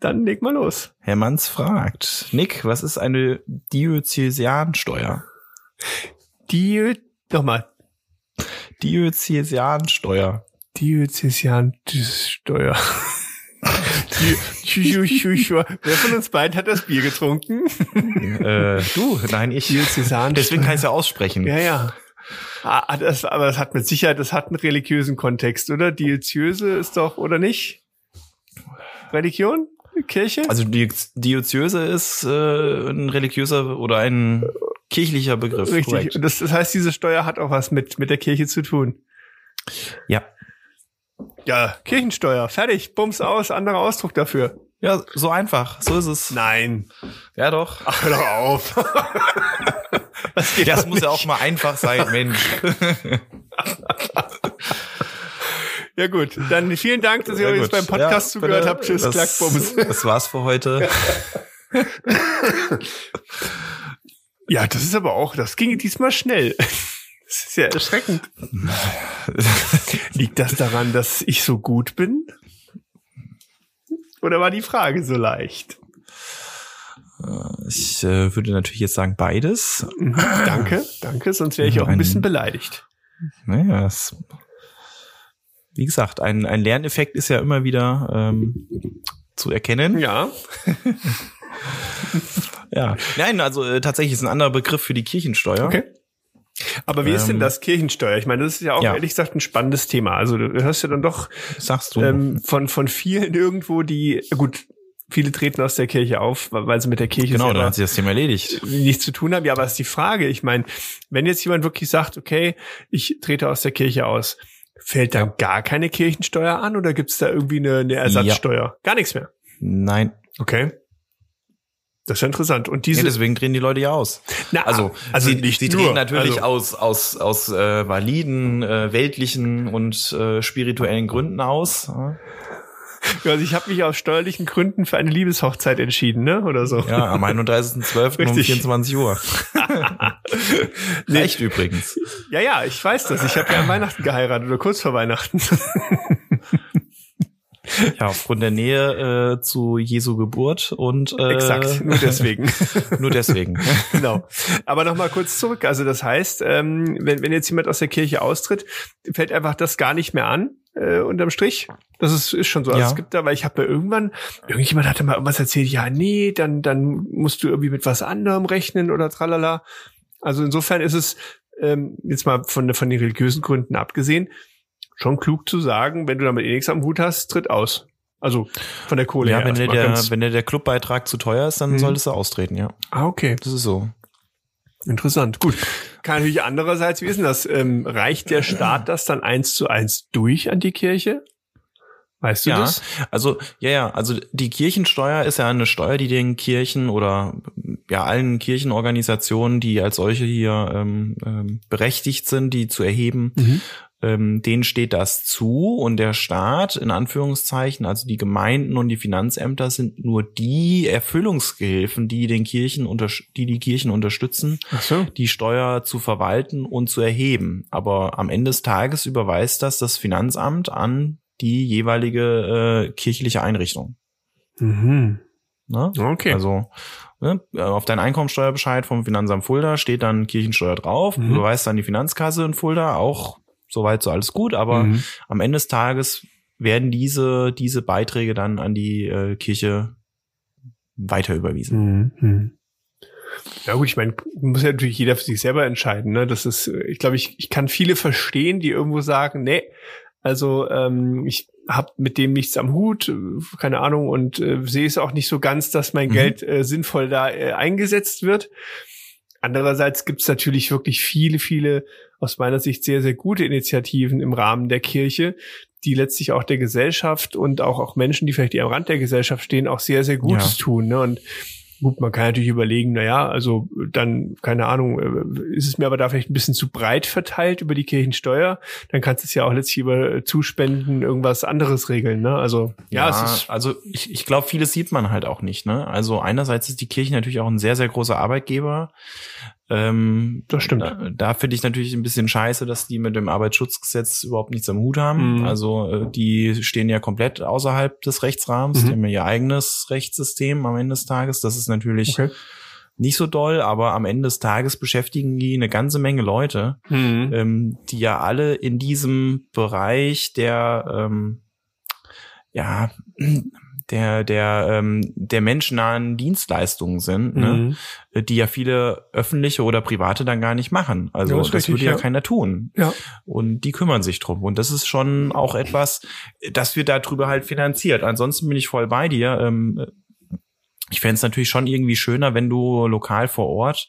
dann leg mal los. Herr Manns fragt. Nick, was ist eine Diözesiansteuer? Diö, nochmal, Diözesiansteuer. Diözesiansteuer. *laughs* Wer von uns beiden hat das Bier getrunken? äh, du, nein, ich. Deswegen kann ich es ja aussprechen. Ja, ja. Ah, das, aber das hat mit Sicherheit, das hat einen religiösen Kontext, oder? Diözese ist doch, oder nicht? Religion? Kirche? Also die Diözese ist äh, ein religiöser oder ein kirchlicher Begriff. Richtig. Korrekt. Und das, das heißt, diese Steuer hat auch was mit, mit der Kirche zu tun. Ja. Ja, Kirchensteuer. Fertig. Bums aus. Anderer Ausdruck dafür. Ja, so einfach. So ist es. Nein. Ja, doch. Ach, hör doch auf. *laughs* das, das muss ja auch mal einfach sein, Mensch. *laughs* Ja gut, dann vielen Dank, dass ihr ja, uns beim Podcast ja, zugehört habt. Tschüss, das, Klackbums. *laughs* Das war's für heute. *laughs* Ja, das ist aber auch, das ging diesmal schnell. *laughs* Das ist ja erschreckend. Liegt das daran, dass ich so gut bin? Oder war die Frage so leicht? Ich äh, würde natürlich jetzt sagen beides. Mhm, danke, danke, sonst wäre ich auch ein, ein bisschen beleidigt. Naja, es, wie gesagt, ein, ein Lerneffekt ist ja immer wieder ähm, zu erkennen. Ja. *laughs* Ja, nein, also äh, tatsächlich ist ein anderer Begriff für die Kirchensteuer. Okay. Aber wie ähm, ist denn ähm, das Kirchensteuer? Ich meine, das ist ja auch ja. ehrlich gesagt ein spannendes Thema. Also du hörst ja dann doch Sagst du. Ähm, von von vielen irgendwo, die gut viele treten aus der Kirche auf, weil sie mit der Kirche genau, dann hat sich das Thema erledigt. Nichts zu tun haben. Ja, aber ist die Frage. Ich meine, wenn jetzt jemand wirklich sagt, okay, ich trete aus der Kirche aus, Fällt dann gar keine Kirchensteuer an oder gibt's da irgendwie eine, eine Ersatzsteuer? Gar nichts mehr. Nein. Okay. Das ist ja interessant. Und diese, Ja, deswegen drehen die Leute ja aus. Na, Also, also sie, nicht sie nur, drehen natürlich also- aus aus aus äh, validen, äh, weltlichen und äh, spirituellen Gründen aus. *laughs* Also ich habe mich aus steuerlichen Gründen für eine Liebeshochzeit entschieden, ne? Oder so. Ja, am 31.12. um Richtig. 24 Uhr. *laughs* Nee. Reicht übrigens. Ja, ja, ich weiß das. Ich habe ja an Weihnachten geheiratet oder kurz vor Weihnachten. *laughs* Ja, aufgrund der Nähe äh, zu Jesu Geburt und äh, Exakt, nur deswegen. *laughs* nur deswegen. *laughs* genau. Aber nochmal kurz zurück. Also das heißt, ähm, wenn, wenn jetzt jemand aus der Kirche austritt, fällt einfach das gar nicht mehr an, äh, unterm Strich. Das ist, ist schon so. Also Ja. es gibt da, weil ich habe ja irgendwann, irgendjemand hatte mal irgendwas erzählt, ja, nee, dann, dann musst du irgendwie mit was anderem rechnen oder tralala. Also insofern ist es, ähm, jetzt mal von, von den religiösen Gründen abgesehen, schon klug zu sagen, wenn du damit eh nichts am Hut hast, tritt aus. Also von der Kohle Ja, her. wenn dir der, wenn dir der Clubbeitrag zu teuer ist, dann Mhm. solltest du austreten, ja. ah, okay. Das ist so. Interessant. Gut. Kann natürlich andererseits, wie ist denn das? Ähm, reicht der Staat das dann eins zu eins durch an die Kirche? Weißt du Ja, das? also ja, ja, also die Kirchensteuer ist ja eine Steuer, die den Kirchen oder ja allen Kirchenorganisationen, die als solche hier ähm, ähm, berechtigt sind, die zu erheben, Mhm. Ähm, denen steht das zu und der Staat in Anführungszeichen, also die Gemeinden und die Finanzämter sind nur die Erfüllungsgehilfen, die den Kirchen unter, die die Kirchen unterstützen, so. die Steuer zu verwalten und zu erheben. Aber am Ende des Tages überweist das das Finanzamt an die jeweilige äh, kirchliche Einrichtung. Mhm. Ne? Okay. Also ne, auf deinen Einkommensteuerbescheid vom Finanzamt Fulda steht dann Kirchensteuer drauf, Mhm. überweist dann die Finanzkasse in Fulda, auch soweit so alles gut, aber Mhm. am Ende des Tages werden diese, diese Beiträge dann an die äh, Kirche weiter überwiesen. Mhm. Mhm. Ja gut, ich meine, muss ja natürlich jeder für sich selber entscheiden. Ne? Das ist, äh, ich glaube, ich, ich kann viele verstehen, die irgendwo sagen, nee, also ähm, ich habe mit dem nichts am Hut, äh, keine Ahnung, und äh, sehe es auch nicht so ganz, dass mein Mhm. Geld äh, sinnvoll da äh, eingesetzt wird. Andererseits gibt es natürlich wirklich viele, viele aus meiner Sicht sehr, sehr gute Initiativen im Rahmen der Kirche, die letztlich auch der Gesellschaft und auch, auch Menschen, die vielleicht eher am Rand der Gesellschaft stehen, auch sehr, sehr Gutes tun. Ne? Und gut, man kann natürlich überlegen, na ja, also dann, keine Ahnung, äh, ist es mir aber da vielleicht ein bisschen zu breit verteilt über die Kirchensteuer, dann kannst du es ja auch letztlich über äh, Zuspenden irgendwas anderes regeln. Ne? Also ja, es ist also ich, ich glaube, vieles sieht man halt auch nicht. Ne? Also einerseits ist die Kirche natürlich auch ein sehr, sehr großer Arbeitgeber. Ähm, Das stimmt. Da, da finde ich natürlich ein bisschen scheiße, dass die mit dem Arbeitsschutzgesetz überhaupt nichts am Hut haben. Mhm. Also äh, die stehen ja komplett außerhalb des Rechtsrahmens. Mhm. Die haben ja ihr eigenes Rechtssystem am Ende des Tages. Das ist natürlich okay. nicht so doll, aber am Ende des Tages beschäftigen die eine ganze Menge Leute Mhm. ähm, die ja alle in diesem Bereich der ähm, ja der der ähm, der menschennahen Dienstleistungen sind, ne? Mhm. die ja viele öffentliche oder private dann gar nicht machen. Also Ja, das, ist richtig, würde ja, ja. keiner tun. Ja. Und die kümmern sich drum. Und das ist schon auch etwas, das wird darüber halt finanziert. Ansonsten bin ich voll bei dir. Ähm, ich fände es natürlich schon irgendwie schöner, wenn du lokal vor Ort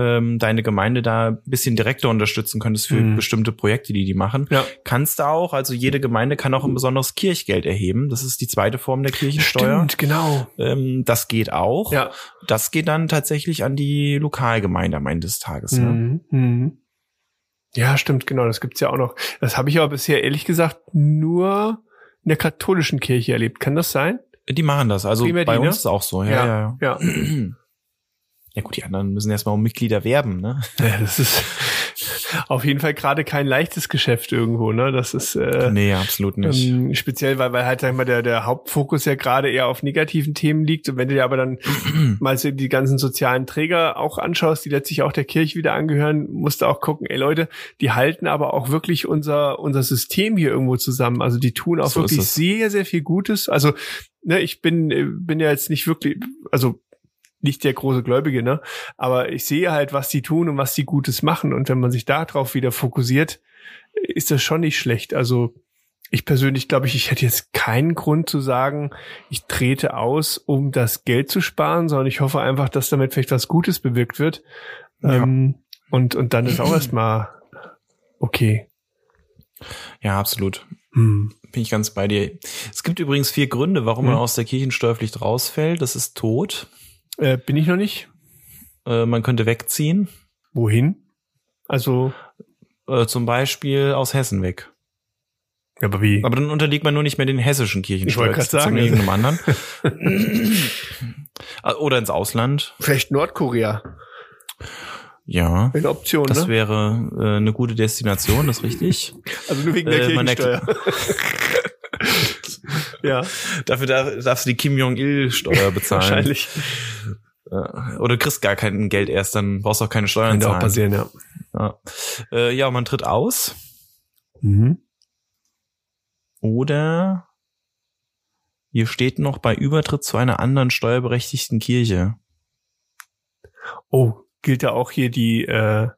ähm, deine Gemeinde da ein bisschen direkter unterstützen könntest für Mhm. bestimmte Projekte, die die machen. Ja. Kannst du auch, also jede Gemeinde kann auch ein besonderes Kirchgeld erheben. Das ist die zweite Form der Kirchensteuer. Stimmt, genau. Ähm, das geht auch. Ja. Das geht dann tatsächlich an die Lokalgemeinde am Ende des Tages. Ne? Mhm. Mhm. Ja, stimmt, genau. Das gibt's ja auch noch. Das habe ich aber bisher ehrlich gesagt nur in der katholischen Kirche erlebt. Kann das sein? Die machen das. Also Primär bei die, ne? uns ist es auch so. Ja, ja, ja. Ja. Ja *clears throat* gut, die anderen müssen erstmal um Mitglieder werben, ne? Ja, das ist auf jeden Fall gerade kein leichtes Geschäft irgendwo, ne? Das ist äh, nee, absolut nicht. ähm, speziell, weil, weil halt sag ich mal der, der Hauptfokus ja gerade eher auf negativen Themen liegt. Und wenn du dir aber dann *clears throat* mal so die ganzen sozialen Träger auch anschaust, die letztlich auch der Kirche wieder angehören, musst du auch gucken, ey Leute, die halten aber auch wirklich unser, unser System hier irgendwo zusammen. Also die tun auch So wirklich sehr, sehr viel Gutes. Also, ne, ich bin, äh, bin ja jetzt nicht wirklich, also nicht der große Gläubige, ne? Aber ich sehe halt, was die tun und was die Gutes machen. Und wenn man sich darauf wieder fokussiert, ist das schon nicht schlecht. Also ich persönlich glaube ich, ich hätte jetzt keinen Grund zu sagen, ich trete aus, um das Geld zu sparen, sondern ich hoffe einfach, dass damit vielleicht was Gutes bewirkt wird. Ja. Ähm, und, und dann ist auch erstmal okay. Ja, absolut. Hm. Bin ich ganz bei dir. Es gibt übrigens vier Gründe, warum man Hm. aus der Kirchensteuerpflicht rausfällt. Das ist Tod. Äh, bin ich noch nicht? Äh, man könnte wegziehen. Wohin? Also, Äh, zum Beispiel aus Hessen weg. ja, aber wie? Aber dann unterliegt man nur nicht mehr den hessischen Ich wollte grad Kirchensteuer, sagen, irgendeinem anderen. *laughs* Äh, Oder ins Ausland. Vielleicht Nordkorea. Ja. Eine Option, Das ne? wäre äh, eine gute Destination, das ist richtig. *laughs* Also nur wegen der Äh, Kirchensteuer. *laughs* ja, Dafür darf, darfst du die Kim Jong-il-Steuer *laughs* bezahlen. wahrscheinlich. Äh, Oder du kriegst gar kein Geld erst, dann brauchst du auch keine Steuern auch zahlen. passieren, ja. Ja. Äh, ja, man tritt aus. Mhm. Oder hier steht noch bei Übertritt zu einer anderen steuerberechtigten Kirche. Oh, gilt da auch hier die, äh,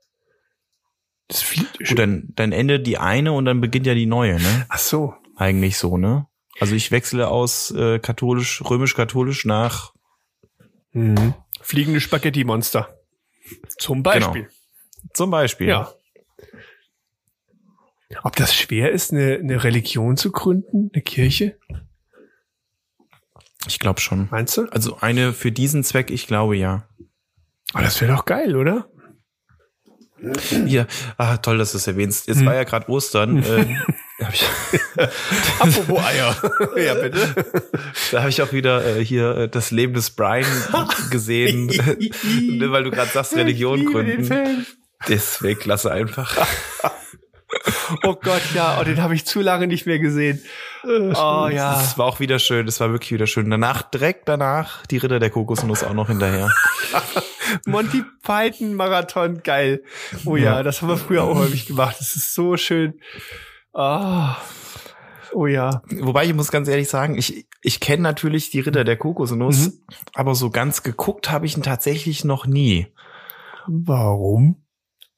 das Gut, dann, dann endet die eine und dann beginnt ja die neue, ne? Ach so. Eigentlich so, ne? Also ich wechsle aus äh, katholisch, römisch-katholisch nach Mhm. Fliegende Spaghetti-Monster. Zum Beispiel. zum Beispiel. Ja. Ob das schwer ist, eine, eine Religion zu gründen, eine Kirche? Ich glaube schon. Meinst du? Also eine für diesen Zweck, ich glaube ja. Aber das wäre doch geil, oder? Hier, ah, toll, dass du es erwähnst. Jetzt Hm. war ja gerade Ostern. *laughs* Äh, hab ich, *laughs* Apropos Eier. *laughs* ja, bitte. da habe ich auch wieder äh, hier äh, das Leben des Brian *laughs* gesehen, weil du gerade sagst, Religion gründen. Deswegen klasse einfach. Oh Gott, ja, oh, den habe ich zu lange nicht mehr gesehen. Oh ja. Das war auch wieder schön, das war wirklich wieder schön. Danach, direkt danach, die Ritter der Kokosnuss auch noch hinterher. Monty Python Marathon, geil. Oh ja, Ja. das haben wir früher auch häufig gemacht. Das ist so schön. Ah. Oh ja. Wobei ich muss ganz ehrlich sagen, ich, ich kenne natürlich die Ritter der Kokosnuss, Mhm. aber so ganz geguckt habe ich ihn tatsächlich noch nie. Warum?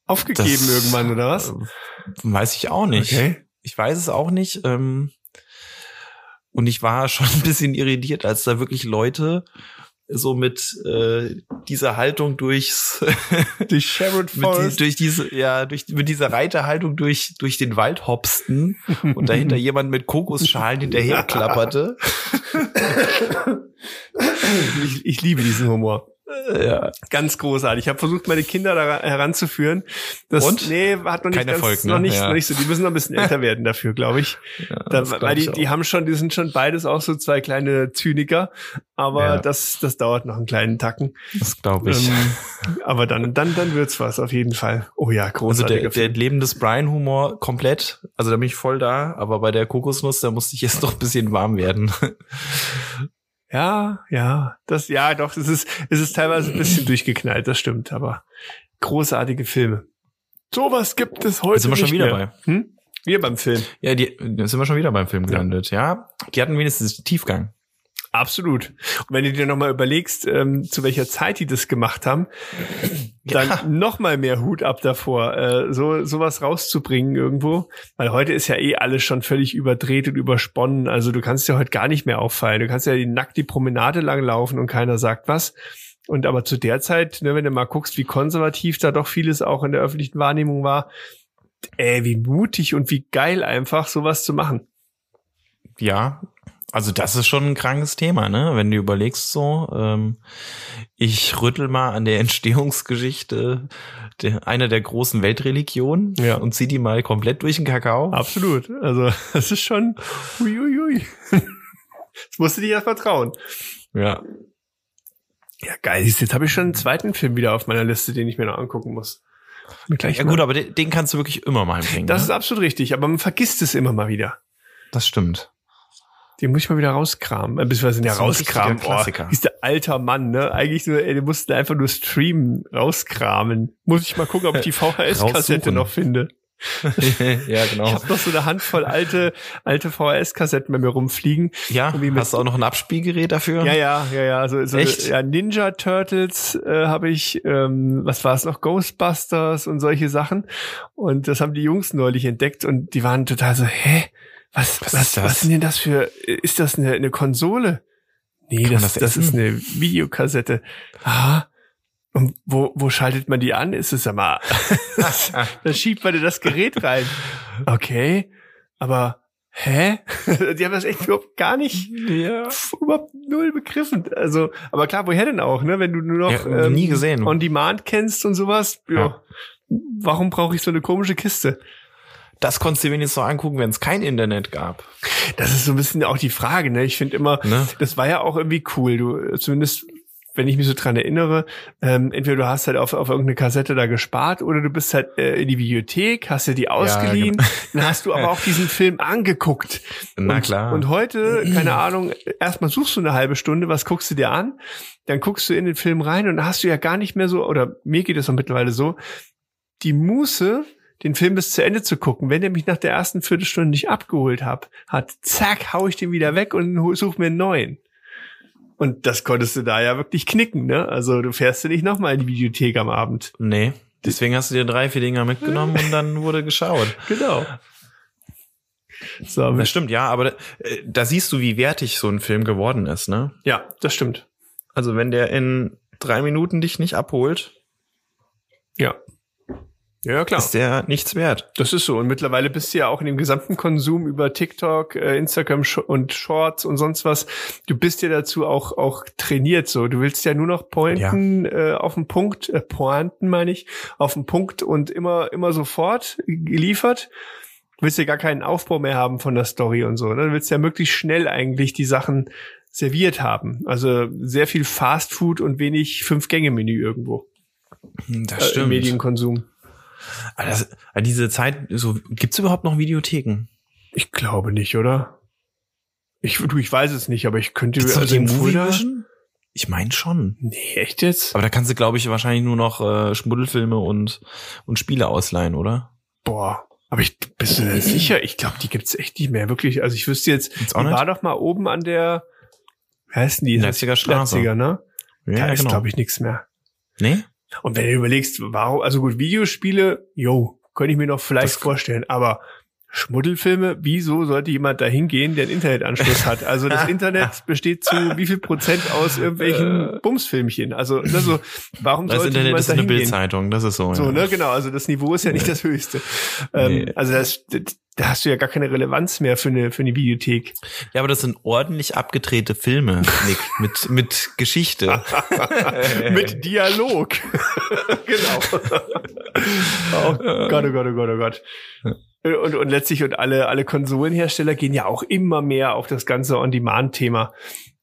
Aufgegeben Das- irgendwann, oder was? Äh, Weiß ich auch nicht. Okay. Ich weiß es auch nicht. Ähm, und ich war *laughs* schon ein bisschen irritiert, als da wirklich Leute so mit äh, dieser Haltung durchs *laughs* Die Sharon mit die, Forest. durch diese ja durch mit dieser Reiterhaltung durch durch den Wald hopsten und dahinter *laughs* jemand mit Kokosschalen hinterher klapperte. ich, ich liebe diesen Humor. Ja, Ganz großartig. Ich habe versucht, meine Kinder da heranzuführen. Das, Und? Nee, hat noch nicht Kein ganz, Erfolg, ne? noch nicht, Ja. noch nicht so. Die müssen noch ein bisschen älter werden dafür, glaube ich. ja Da, glaub weil die, die haben schon, die sind schon beides auch so zwei kleine Zyniker. Aber Ja. das, das dauert noch einen kleinen Tacken. das glaube ich. Ähm, aber dann, dann, dann wird's was auf jeden Fall. Oh ja, also großartiger der, der. Leben des Brian Humor komplett, also da bin ich voll da, aber bei der Kokosnuss, da musste ich jetzt doch ein bisschen warm werden. Ja, ja, das, ja, doch, es ist, es ist teilweise ein bisschen *clears throat* durchgeknallt, das stimmt, aber großartige Filme. Sowas gibt es heute sind wir schon wieder mehr. Hm? Wir beim Film. Ja, die da sind wir schon wieder beim Film gelandet, ja. Die hatten wenigstens Tiefgang. Absolut. Und wenn du dir nochmal überlegst, ähm, zu welcher Zeit die das gemacht haben, *clears throat* dann Ja. noch mal mehr Hut ab davor, äh, so sowas rauszubringen irgendwo. Weil heute ist ja eh alles schon völlig überdreht und übersponnen. Also du kannst ja heute gar nicht mehr auffallen. Du kannst ja nackt die Promenade lang laufen und keiner sagt was. Und aber zu der Zeit, ne, wenn du mal guckst, wie konservativ da doch vieles auch in der öffentlichen Wahrnehmung war, ey, wie mutig und wie geil einfach sowas zu machen. Ja, also das ist schon ein krankes Thema, ne? Wenn du überlegst so, ähm, ich rüttel mal an der *laughs* Entstehungsgeschichte der, einer der großen Weltreligionen Ja. und zieh die mal komplett durch den Kakao. Absolut. Also *laughs* das ist schon uiuiui. *laughs* Das musst du dir ja vertrauen. Ja. Ja, geil. Jetzt habe ich schon einen zweiten Film wieder auf meiner Liste, den ich mir noch angucken muss. Gleich Ja mal- gut, aber den, den kannst du wirklich immer mal bringen. das ne? ist absolut richtig, aber man vergisst es immer mal wieder. das stimmt. Den muss ich mal wieder rauskramen. Äh, beziehungsweise ja rauskramen. Klassiker. Oh, ist der alter Mann, ne? Eigentlich nur, ey, den mussten einfach nur streamen, rauskramen. Muss ich mal gucken, ob ich die *laughs* VHS-Kassette noch finde. *laughs* ja, Ich genau. habe noch so eine Handvoll alte, alte VHS-Kassetten bei mir rumfliegen. Ja, hast du auch noch ein Abspielgerät dafür? Ja, ja, ja, ja. Also, so Echt? ja, Ninja Turtles äh, habe ich, ähm, was war es noch, Ghostbusters und solche Sachen. Und das haben die Jungs neulich entdeckt und die waren total so, hä? Was, was, Was was, ist das? was sind denn das für, ist das eine, eine Konsole? Nee, das, das das, ist eine Videokassette. Ah. Und wo, wo schaltet man die an? Ist es ja *laughs* mal, *laughs* da schiebt man in das Gerät rein. Okay. aber hä? *laughs* die haben das echt überhaupt gar nicht, Ja. pf, überhaupt null begriffen. Also, aber klar, woher denn auch, ne? Wenn du nur noch Ja, nie gesehen. On Demand kennst und sowas, ja. Ja. Warum brauche ich so eine komische Kiste? Das konntest du wenigstens noch angucken, wenn es kein Internet gab. Das ist so ein bisschen auch die Frage, ne? Ich finde immer, Ne? das war ja auch irgendwie cool. Du, zumindest, wenn ich mich so dran erinnere, ähm, entweder du hast halt auf, auf irgendeine Kassette da gespart oder du bist halt äh, in die Bibliothek, hast dir die ausgeliehen, dann hast du aber auch diesen Film angeguckt. Na und, klar. Und heute, keine Ahnung, erstmal suchst du eine halbe Stunde, was guckst du dir an? Dann guckst du in den Film rein und dann hast du ja gar nicht mehr so, oder mir geht es auch mittlerweile so, die Muße, den Film bis zu Ende zu gucken. Wenn der mich nach der ersten Viertelstunde nicht abgeholt hab, hat, zack, hau ich den wieder weg und such mir einen neuen. Und das konntest du da ja wirklich knicken, ne? Also du fährst ja nicht nochmal in die Videothek am Abend. Nee. Deswegen hast du dir drei, vier Dinger mitgenommen und dann wurde geschaut. *laughs* Genau. So, Das stimmt, ja, aber äh, da siehst du, wie wertig so ein Film geworden ist, ne? ja, das stimmt. Also wenn der in drei Minuten dich nicht abholt, Ja. Ja, klar. ist der nichts wert. Das ist so. Und mittlerweile bist du ja auch in dem gesamten Konsum über TikTok, äh, Instagram und Shorts und sonst was. Du bist ja dazu auch, auch trainiert so. Du willst ja nur noch Pointen äh, auf den Punkt, äh, Pointen meine ich, auf den Punkt und immer, immer sofort geliefert. Du willst ja gar keinen Aufbau mehr haben von der Story und so. Ne? Du willst ja möglichst schnell eigentlich die Sachen serviert haben. Also sehr viel Fast Food und wenig Fünf-Gänge-Menü irgendwo Das äh, im Medienkonsum. Aber das, aber diese Zeit, so, gibt's überhaupt noch Videotheken? Ich glaube nicht, oder? Ich, du, ich weiß es nicht, aber ich könnte Gibt's also die Movie-Vision? Ich meine schon. Nee, echt jetzt? Aber da kannst du, glaube ich, wahrscheinlich nur noch äh, Schmuddelfilme und, und Spiele ausleihen, oder? Boah. Aber ich bist du denn sicher? Ich glaube, die gibt's echt nicht mehr, wirklich. Also ich wüsste jetzt, die war doch mal oben an der, wie heißt denn die? Leipziger Straße. Leipziger, ne? Ja, da ist, glaube ich, nichts mehr. Nee? Und wenn du überlegst, warum, also gut, Videospiele, yo, könnte ich mir noch vielleicht Das- vorstellen, aber Schmuddelfilme, wieso sollte jemand da hingehen, der einen Internetanschluss hat? Also das *laughs* Internet besteht zu wie viel Prozent aus irgendwelchen Bumsfilmchen? Also, ne, so, warum Das sollte Internet jemand ist da eine? Bildzeitung, das ist so. So, ja. ne, genau, also das Niveau ist ja nicht das höchste. Ähm, Nee. Also das, das, da hast du ja gar keine Relevanz mehr für eine, für eine Videothek. Ja, aber das sind ordentlich abgedrehte Filme, Nick, mit, mit Geschichte. *laughs* Mit Dialog. *laughs* genau. oh Gott, oh Gott, oh Gott, oh Gott. Und, und letztlich und alle, alle Konsolenhersteller gehen ja auch immer mehr auf das ganze On-Demand-Thema.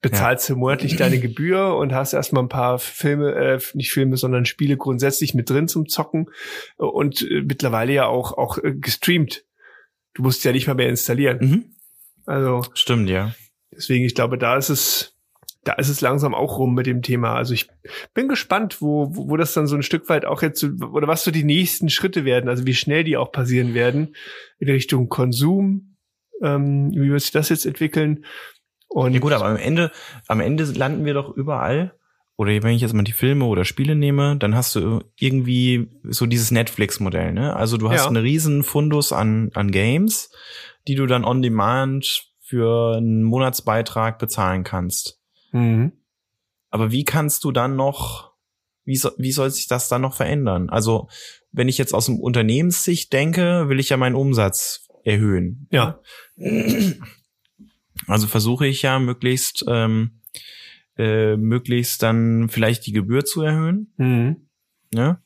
Bezahlst du monatlich deine Gebühr und hast erstmal ein paar Filme, äh, nicht Filme, sondern Spiele grundsätzlich mit drin zum Zocken und äh, mittlerweile ja auch, auch äh, gestreamt. Du musst ja nicht mal mehr installieren. mhm. Also Stimmt, ja. Deswegen, ich glaube, da ist es, da ist es langsam auch rum mit dem Thema. Also ich bin gespannt, wo, wo, wo das dann so ein Stück weit auch jetzt, oder was so die nächsten Schritte werden, also wie schnell die auch passieren werden in Richtung Konsum, ähm, wie wird sich das jetzt entwickeln? Und Ja gut, aber am Ende, am Ende landen wir doch überall. Oder wenn ich jetzt mal die Filme oder Spiele nehme, dann hast du irgendwie so dieses Netflix-Modell, ne? Also du hast Ja. einen riesen Fundus an, an Games, die du dann on demand für einen Monatsbeitrag bezahlen kannst. Mhm. Aber wie kannst du dann noch, wie, so, wie soll sich das dann noch verändern? Also, wenn ich jetzt aus dem Unternehmenssicht denke, will ich ja meinen Umsatz erhöhen. Ja. Also versuche ich ja möglichst, ähm, äh, möglichst dann vielleicht die Gebühr zu erhöhen. Mhm. Ne?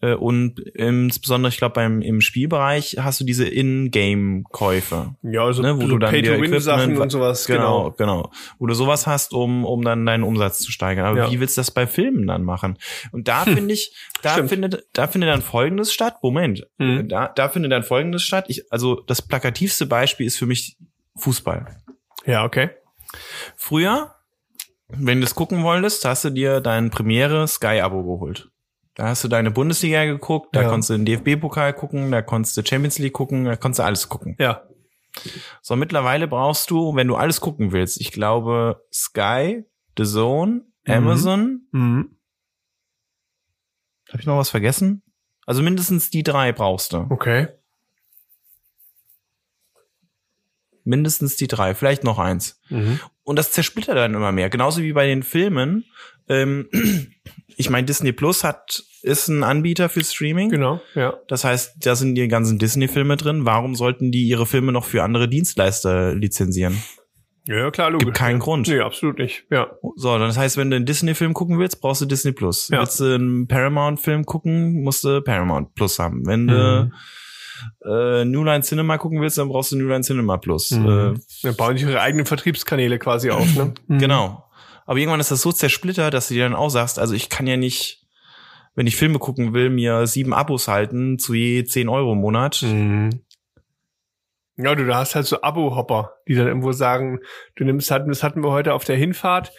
Äh, Und insbesondere, ich glaube, beim im Spielbereich hast du diese In-Game-Käufe. Ja, also Ne, wo du dann Pay-to-Win-Sachen und sowas, Genau, genau. genau. Wo du sowas hast, um, um dann deinen Umsatz zu steigern. Aber Ja. wie willst du das bei Filmen dann machen? Und da finde ich, da Stimmt. findet, da findet dann Folgendes statt. Moment. Mhm. Da, da findet dann Folgendes statt. Ich, also das plakativste Beispiel ist für mich Fußball. Ja, okay. Früher, wenn du das gucken wolltest, hast du dir dein Premiere Sky-Abo geholt. Da hast du deine Bundesliga geguckt, da Ja. konntest du den DFB-Pokal gucken, da konntest du Champions League gucken, da konntest du alles gucken. Ja. So, mittlerweile brauchst du, wenn du alles gucken willst, ich glaube, Sky, The Zone, Mhm. Amazon. Mhm. Habe ich noch was vergessen? Also mindestens die drei brauchst du. Okay. Mindestens die drei, vielleicht noch eins. Mhm. Und das zersplittert dann immer mehr. Genauso wie bei den Filmen. Ähm, ich meine, Disney Plus hat ist ein Anbieter für Streaming. Genau, ja. Das heißt, da sind die ganzen Disney-Filme drin. Warum sollten die ihre Filme noch für andere Dienstleister lizenzieren? Ja, klar, logisch. Gibt keinen ja. Grund. Nee, absolut nicht. Ja. So, das heißt, wenn du einen Disney-Film gucken willst, brauchst du Disney Plus. Ja. Willst du einen Paramount-Film gucken, musst du Paramount Plus haben. Wenn du äh, New Line Cinema gucken willst, dann brauchst du New Line Cinema Plus. Mhm. Äh, Dann bauen sich ihre eigenen Vertriebskanäle quasi auf, ne? *clears throat* Mhm. Genau. Aber irgendwann ist das so zersplittert, dass du dir dann auch sagst, also ich kann ja nicht, wenn ich Filme gucken will, mir sieben Abos halten zu je zehn Euro im Monat. Mhm. Ja, du, da hast halt so Abo-Hopper, die dann irgendwo sagen, du nimmst halt, das hatten wir heute auf der Hinfahrt.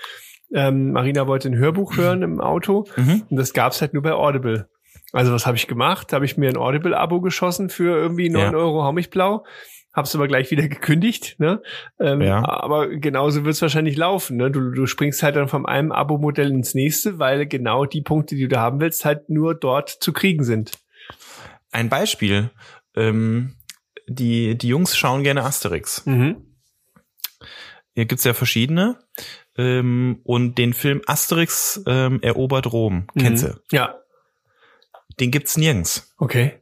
Ähm, Marina wollte ein Hörbuch hören im Auto Mhm. und das gab's halt nur bei Audible. Also was habe ich gemacht? Habe ich mir ein Audible-Abo geschossen für irgendwie neun Ja. Euro, hau mich blau. Hab's aber gleich wieder *laughs* gekündigt, ne? Ähm, Ja. Aber genauso wird's wahrscheinlich laufen, ne? Du, du springst halt dann vom einem Abo-Modell ins nächste, weil genau die Punkte, die du haben willst, halt nur dort zu kriegen sind. Ein Beispiel. Ähm, die, die Jungs schauen gerne Asterix. Mhm. Hier gibt's ja verschiedene. Ähm, und den Film Asterix ähm, erobert Rom. Kennst Mhm. du? Ja, Den gibt's nirgends. okay.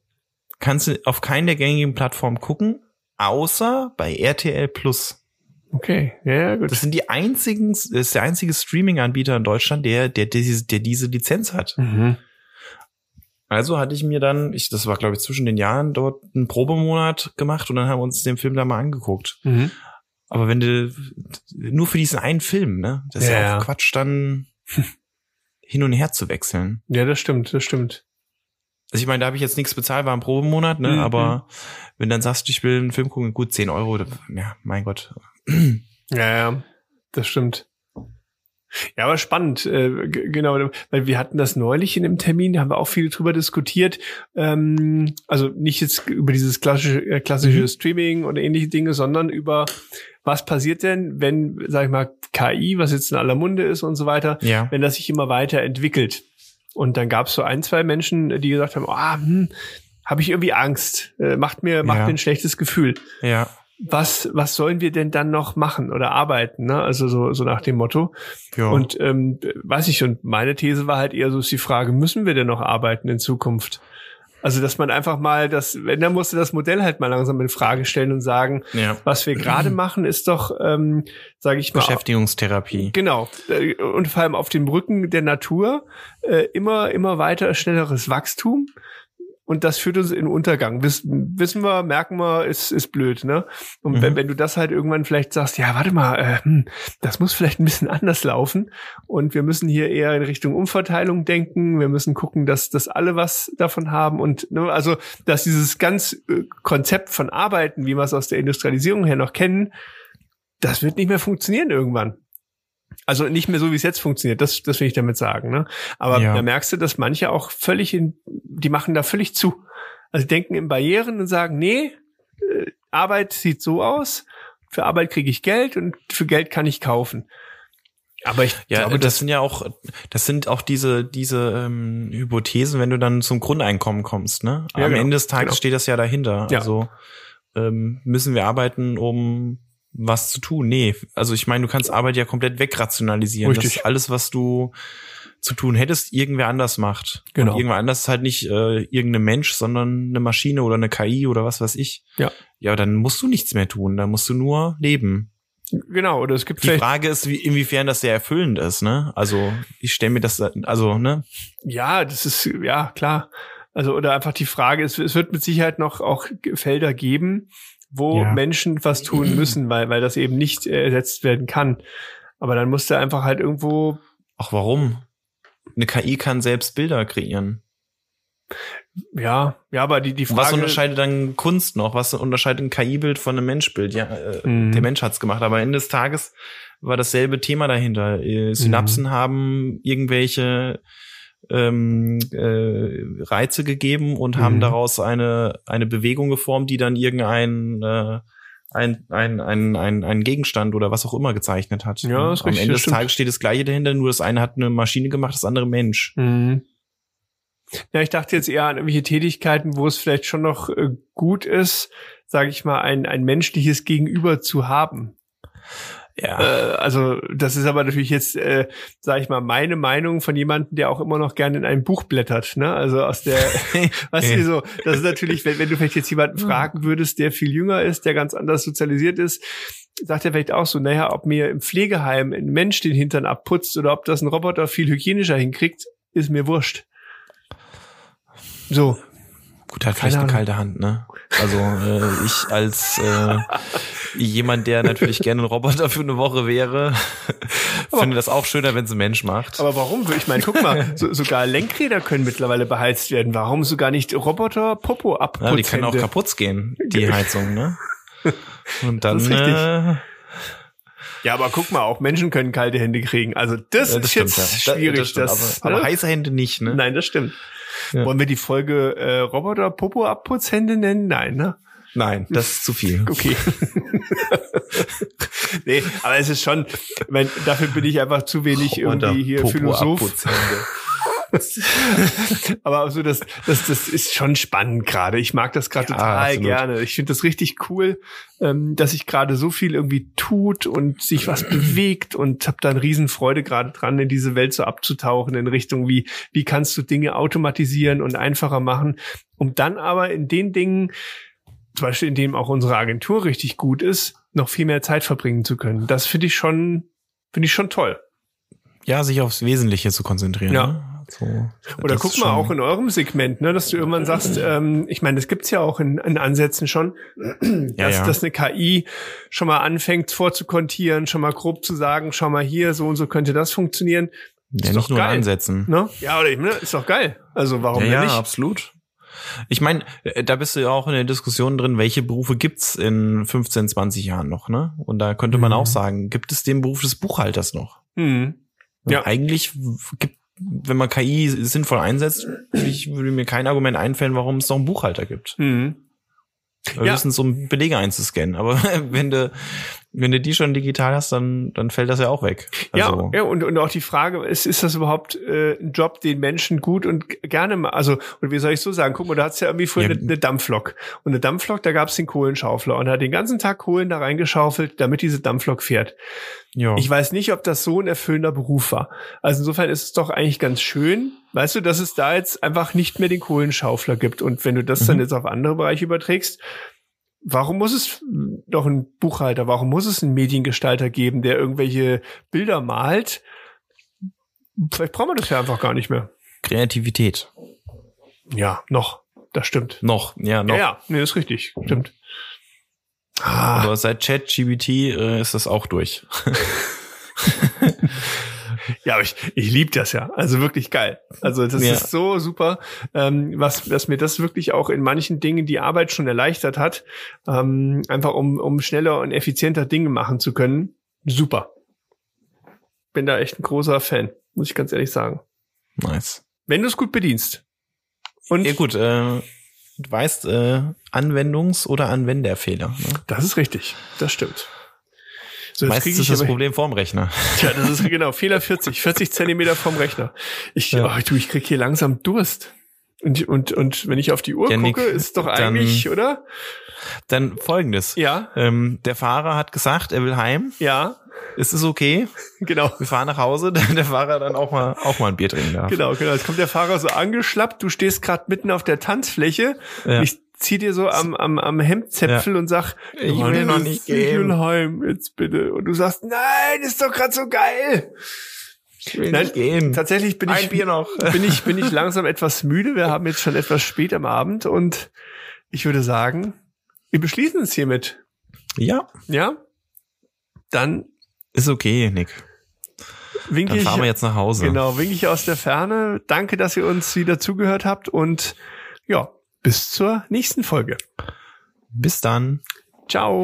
Kannst du auf keinen der gängigen Plattformen gucken, außer bei RTL Plus. Okay, ja, gut. Das sind die einzigen, das ist der einzige Streaming-Anbieter in Deutschland, der, der, diese, der diese Lizenz hat. Mhm. Also hatte ich mir dann, ich, das war glaube ich zwischen den Jahren, dort einen Probemonat gemacht und dann haben wir uns den Film da mal angeguckt. Mhm. Aber wenn du nur für diesen einen Film, ne, das ist ja, Ja. auch Quatsch, dann *laughs* hin und her zu wechseln. Ja, das stimmt, das stimmt. Also ich meine, da habe ich jetzt nichts bezahlt, war ein Probemonat, ne? Mhm. Aber wenn dann sagst, ich will einen Film gucken, gut, 10 Euro, ja, mein Gott. Ja, ja, das stimmt. Ja, aber spannend, äh, genau, weil wir hatten das neulich in dem Termin, da haben wir auch viel drüber diskutiert. Ähm, also nicht jetzt über dieses klassische, äh, klassische Mhm. Streaming oder ähnliche Dinge, sondern über was passiert denn, wenn, sag ich mal, KI, was jetzt in aller Munde ist und so weiter, Ja. wenn das sich immer weiter entwickelt. Und dann gab es so ein, zwei Menschen, die gesagt haben, ah, hm, habe ich irgendwie Angst, äh, macht mir, macht Ja. mir ein schlechtes Gefühl Ja. was, was sollen wir denn dann noch machen oder arbeiten, ne? Also so, so nach dem Motto. Ja. Und ähm, weiß ich, und meine These war halt eher so ist die Frage, müssen wir denn noch arbeiten in Zukunft? Also, dass man einfach mal das, wenn, dann musste das Modell halt mal langsam in Frage stellen und sagen, ja. was wir gerade *clears throat* machen, ist doch, ähm, sage ich mal, Beschäftigungstherapie. Genau. Äh, Und vor allem auf dem Rücken der Natur äh, immer, immer weiter schnelleres Wachstum. Und das führt uns in Untergang. Wissen, wissen wir, merken wir, ist, ist blöd, ne? Und Mhm. wenn, wenn du das halt irgendwann vielleicht sagst, ja, warte mal, äh, hm, das muss vielleicht ein bisschen *laughs* anders laufen. Und wir müssen hier eher in Richtung Umverteilung denken. Wir müssen gucken, dass, dass alle was davon haben. Und ne, also, dass dieses ganz äh, Konzept von Arbeiten, wie wir es aus der Industrialisierung her noch kennen, das wird nicht mehr funktionieren irgendwann. Also nicht mehr so, wie es jetzt funktioniert, das, das will ich damit sagen. Ne? Aber Ja. da merkst du, dass manche auch völlig in, die machen da völlig zu. Also denken in Barrieren und sagen, nee, äh, Arbeit sieht so aus, für Arbeit kriege ich Geld und für Geld kann ich kaufen. Aber ich Ja, glaube, das sind ja auch, das sind auch diese, diese ähm, Hypothesen, wenn du dann zum Grundeinkommen kommst, ne? Ja, Am genau, Ende des Tages genau. steht das ja dahinter. Ja. Also ähm, müssen wir arbeiten, um was zu tun? Nee, also ich meine, du kannst Arbeit ja komplett wegrationalisieren. Richtig. Dass alles, was du zu tun hättest, irgendwer anders macht. Genau. Und irgendwer anders ist halt nicht äh, irgendein Mensch, sondern eine Maschine oder eine KI oder was weiß ich. Ja. Ja, dann musst du nichts mehr tun, dann musst du nur leben. genau, oder es gibt Die Frage ist, wie, inwiefern das sehr erfüllend ist, ne? Also ich stelle mir das, also ne? ja, das ist, ja, klar. Also, oder einfach die Frage ist, es wird mit Sicherheit noch auch Felder geben, wo Ja. Menschen was tun müssen, weil, weil das eben nicht äh, ersetzt werden kann. Aber dann musst du einfach halt irgendwo Ach, warum? Eine KI kann selbst Bilder kreieren. Ja, ja, aber die, die Und Was Frage. unterscheidet dann Kunst noch? Was unterscheidet ein KI-Bild von einem Menschbild? Ja, äh, Mhm. der Mensch hat's gemacht, aber Ende des Tages war dasselbe Thema dahinter. Äh, Synapsen haben irgendwelche ähm, äh, Reize gegeben und haben Mhm. daraus eine eine Bewegung geformt, die dann irgendein äh, ein, ein, ein, ein, ein Gegenstand oder was auch immer gezeichnet hat. Ja, ist Am richtig, Ende das des stimmt. Tages steht das Gleiche dahinter, nur das eine hat eine Maschine gemacht, das andere Mensch. Mhm. Ja, ich dachte jetzt eher an irgendwelche Tätigkeiten, wo es vielleicht schon noch äh, gut ist, sage ich mal, ein, ein menschliches Gegenüber zu haben. Ja. Äh, also das ist aber natürlich jetzt, äh, sage ich mal, meine Meinung von jemandem, der auch immer noch gerne in einem Buch blättert. Ne? Also aus der, *laughs* weißt du so, das ist natürlich, wenn, wenn du vielleicht jetzt jemanden fragen würdest, der viel jünger ist, der ganz anders sozialisiert ist, sagt er vielleicht auch so, naja, ob mir im Pflegeheim ein Mensch den Hintern abputzt oder ob das ein Roboter viel hygienischer hinkriegt, ist mir wurscht. So. Gut, hat vielleicht eine kalte Hand, ne? Also äh, ich als äh, jemand, der natürlich gerne ein Roboter für eine Woche wäre, finde das auch schöner, wenn es ein Mensch macht. Aber warum? Ich meine, guck mal, *laughs* so, sogar Lenkräder können mittlerweile beheizt werden. Warum sogar nicht Roboter Popo abputzen? Ja, die können auch kaputt gehen, die Heizung, ne? Und dann Das ist richtig. äh, Ja, aber guck mal, auch Menschen können kalte Hände kriegen. Also das ja, ist stimmt, jetzt ja. schwierig. Das stimmt, das, aber, aber ne? heiße Hände nicht, ne? Nein, das stimmt. Ja. Wollen wir die Folge äh, Roboter Popo Abputzhände nennen? Nein, ne? Nein, das ist zu viel. *laughs* Okay. nee, aber es ist schon, wenn, dafür bin ich einfach zu wenig irgendwie hier Philosoph. *laughs* *laughs* Aber so das, das, das ist schon spannend gerade. Ich mag das gerade Ja, total absolut. gerne. Ich finde das richtig cool, ähm, dass sich gerade so viel irgendwie tut und sich was bewegt und habe da eine Riesenfreude gerade dran, in diese Welt so abzutauchen in Richtung wie wie kannst du Dinge automatisieren und einfacher machen, um dann aber in den Dingen, zum Beispiel in dem auch unsere Agentur richtig gut ist, noch viel mehr Zeit verbringen zu können. Das finde ich schon finde ich schon toll. Ja, sich aufs Wesentliche zu konzentrieren. Ja. Ne? So, Oder guck mal auch in eurem Segment, ne, dass du irgendwann sagst, ähm, ich meine, das gibt's ja auch in, in Ansätzen schon, *clears throat* dass, ja. dass eine KI schon mal anfängt vorzukontieren, schon mal grob zu sagen, schau mal hier, so und so könnte das funktionieren. ja, ist nicht doch nur geil. ansetzen. Ne? Ja, oder ne, ist doch geil. Also warum ja, ja, nicht? absolut. Ich meine, äh, da bist du ja auch in der Diskussion drin, welche Berufe gibt's in 15, 20 Jahren noch, ne? Und da könnte man Mhm. auch sagen, gibt es den Beruf des Buchhalters noch? Hm. Ja. Eigentlich gibt, wenn man KI sinnvoll einsetzt, ich- würde mir kein Argument einfallen, warum es noch einen Buchhalter gibt. Hm. Ja. Höchstens um Belege einzuscannen. Aber *laughs* wenn du, wenn du die schon digital hast, dann, dann fällt das ja auch weg. Also, ja, ja und, und auch die Frage ist, ist das überhaupt äh, ein Job, den Menschen gut und gerne ma- also und wie soll ich so sagen, guck mal, da hat's ja irgendwie früher Ja. eine, eine Dampflok und eine Dampflok, da gab's den Kohlenschaufler und er hat den ganzen Tag Kohlen da reingeschaufelt, damit diese Dampflok fährt. ja. Ich weiß nicht, ob das so ein erfüllender Beruf war. Also insofern ist es doch eigentlich ganz schön, weißt du, dass es da jetzt einfach nicht mehr den Kohlenschaufler gibt. Und wenn du das dann Mhm. jetzt auf andere Bereiche überträgst, warum muss es noch einen Buchhalter, warum muss es einen Mediengestalter geben, der irgendwelche Bilder malt? Vielleicht brauchen wir das ja einfach gar nicht mehr. Kreativität. Ja, noch. Das stimmt. Noch, ja, noch. Ja, ja, nee, ist richtig. Stimmt. Ah, Aber seit ChatGBT äh, ist das auch durch. *laughs* *laughs* Ja, aber ich, ich liebe das ja. Also wirklich geil. Also das Ja. ist so super, ähm, was, was mir das wirklich auch in manchen Dingen die Arbeit schon erleichtert hat, ähm, einfach um, um schneller und effizienter Dinge machen zu können. Super. Bin da echt ein großer Fan, muss ich ganz ehrlich sagen. Nice. Wenn du es gut bedienst. Und Ja gut, äh, du weißt, äh, Anwendungs- oder Anwenderfehler. Ne? das ist richtig. Das stimmt. So, Meistens ist das aber- Problem vorm Rechner. *laughs* Tja, das ist genau, Fehler 40, 40 Zentimeter vom Rechner. Ich, Ja. oh, du, ich krieg hier langsam Durst. Und, und, und wenn ich auf die Uhr Ja, Nick, gucke, ist doch dann- eigentlich, oder? Dann folgendes. Ja, Ähm, der Fahrer hat gesagt, er will heim. ja, Ist es okay? genau. Wir fahren nach Hause, *laughs* dann der Fahrer dann auch mal auch mal ein Bier trinken darf. Genau, genau. Jetzt kommt der Fahrer so angeschlappt, du stehst gerade mitten auf der Tanzfläche. Ja. Ich zieh dir so am, am, am Hemdzäpfel und sag, Ich will noch nicht Ich will gehen. heim, jetzt bitte. Und du sagst, nein, ist doch gerade so geil. Ich will Nein, nicht gehen. Tatsächlich bin Ein ich, Bier noch. *laughs* bin ich, bin ich langsam etwas müde. Wir haben jetzt schon etwas spät am Abend und ich würde sagen, wir beschließen es hiermit. Ja, Ja? Dann ist okay, Nick. winke Dann ich, fahren wir jetzt nach Hause. genau, winke ich aus der Ferne. Danke, dass ihr uns wieder zugehört habt und ja, bis zur nächsten Folge. Bis dann. Ciao.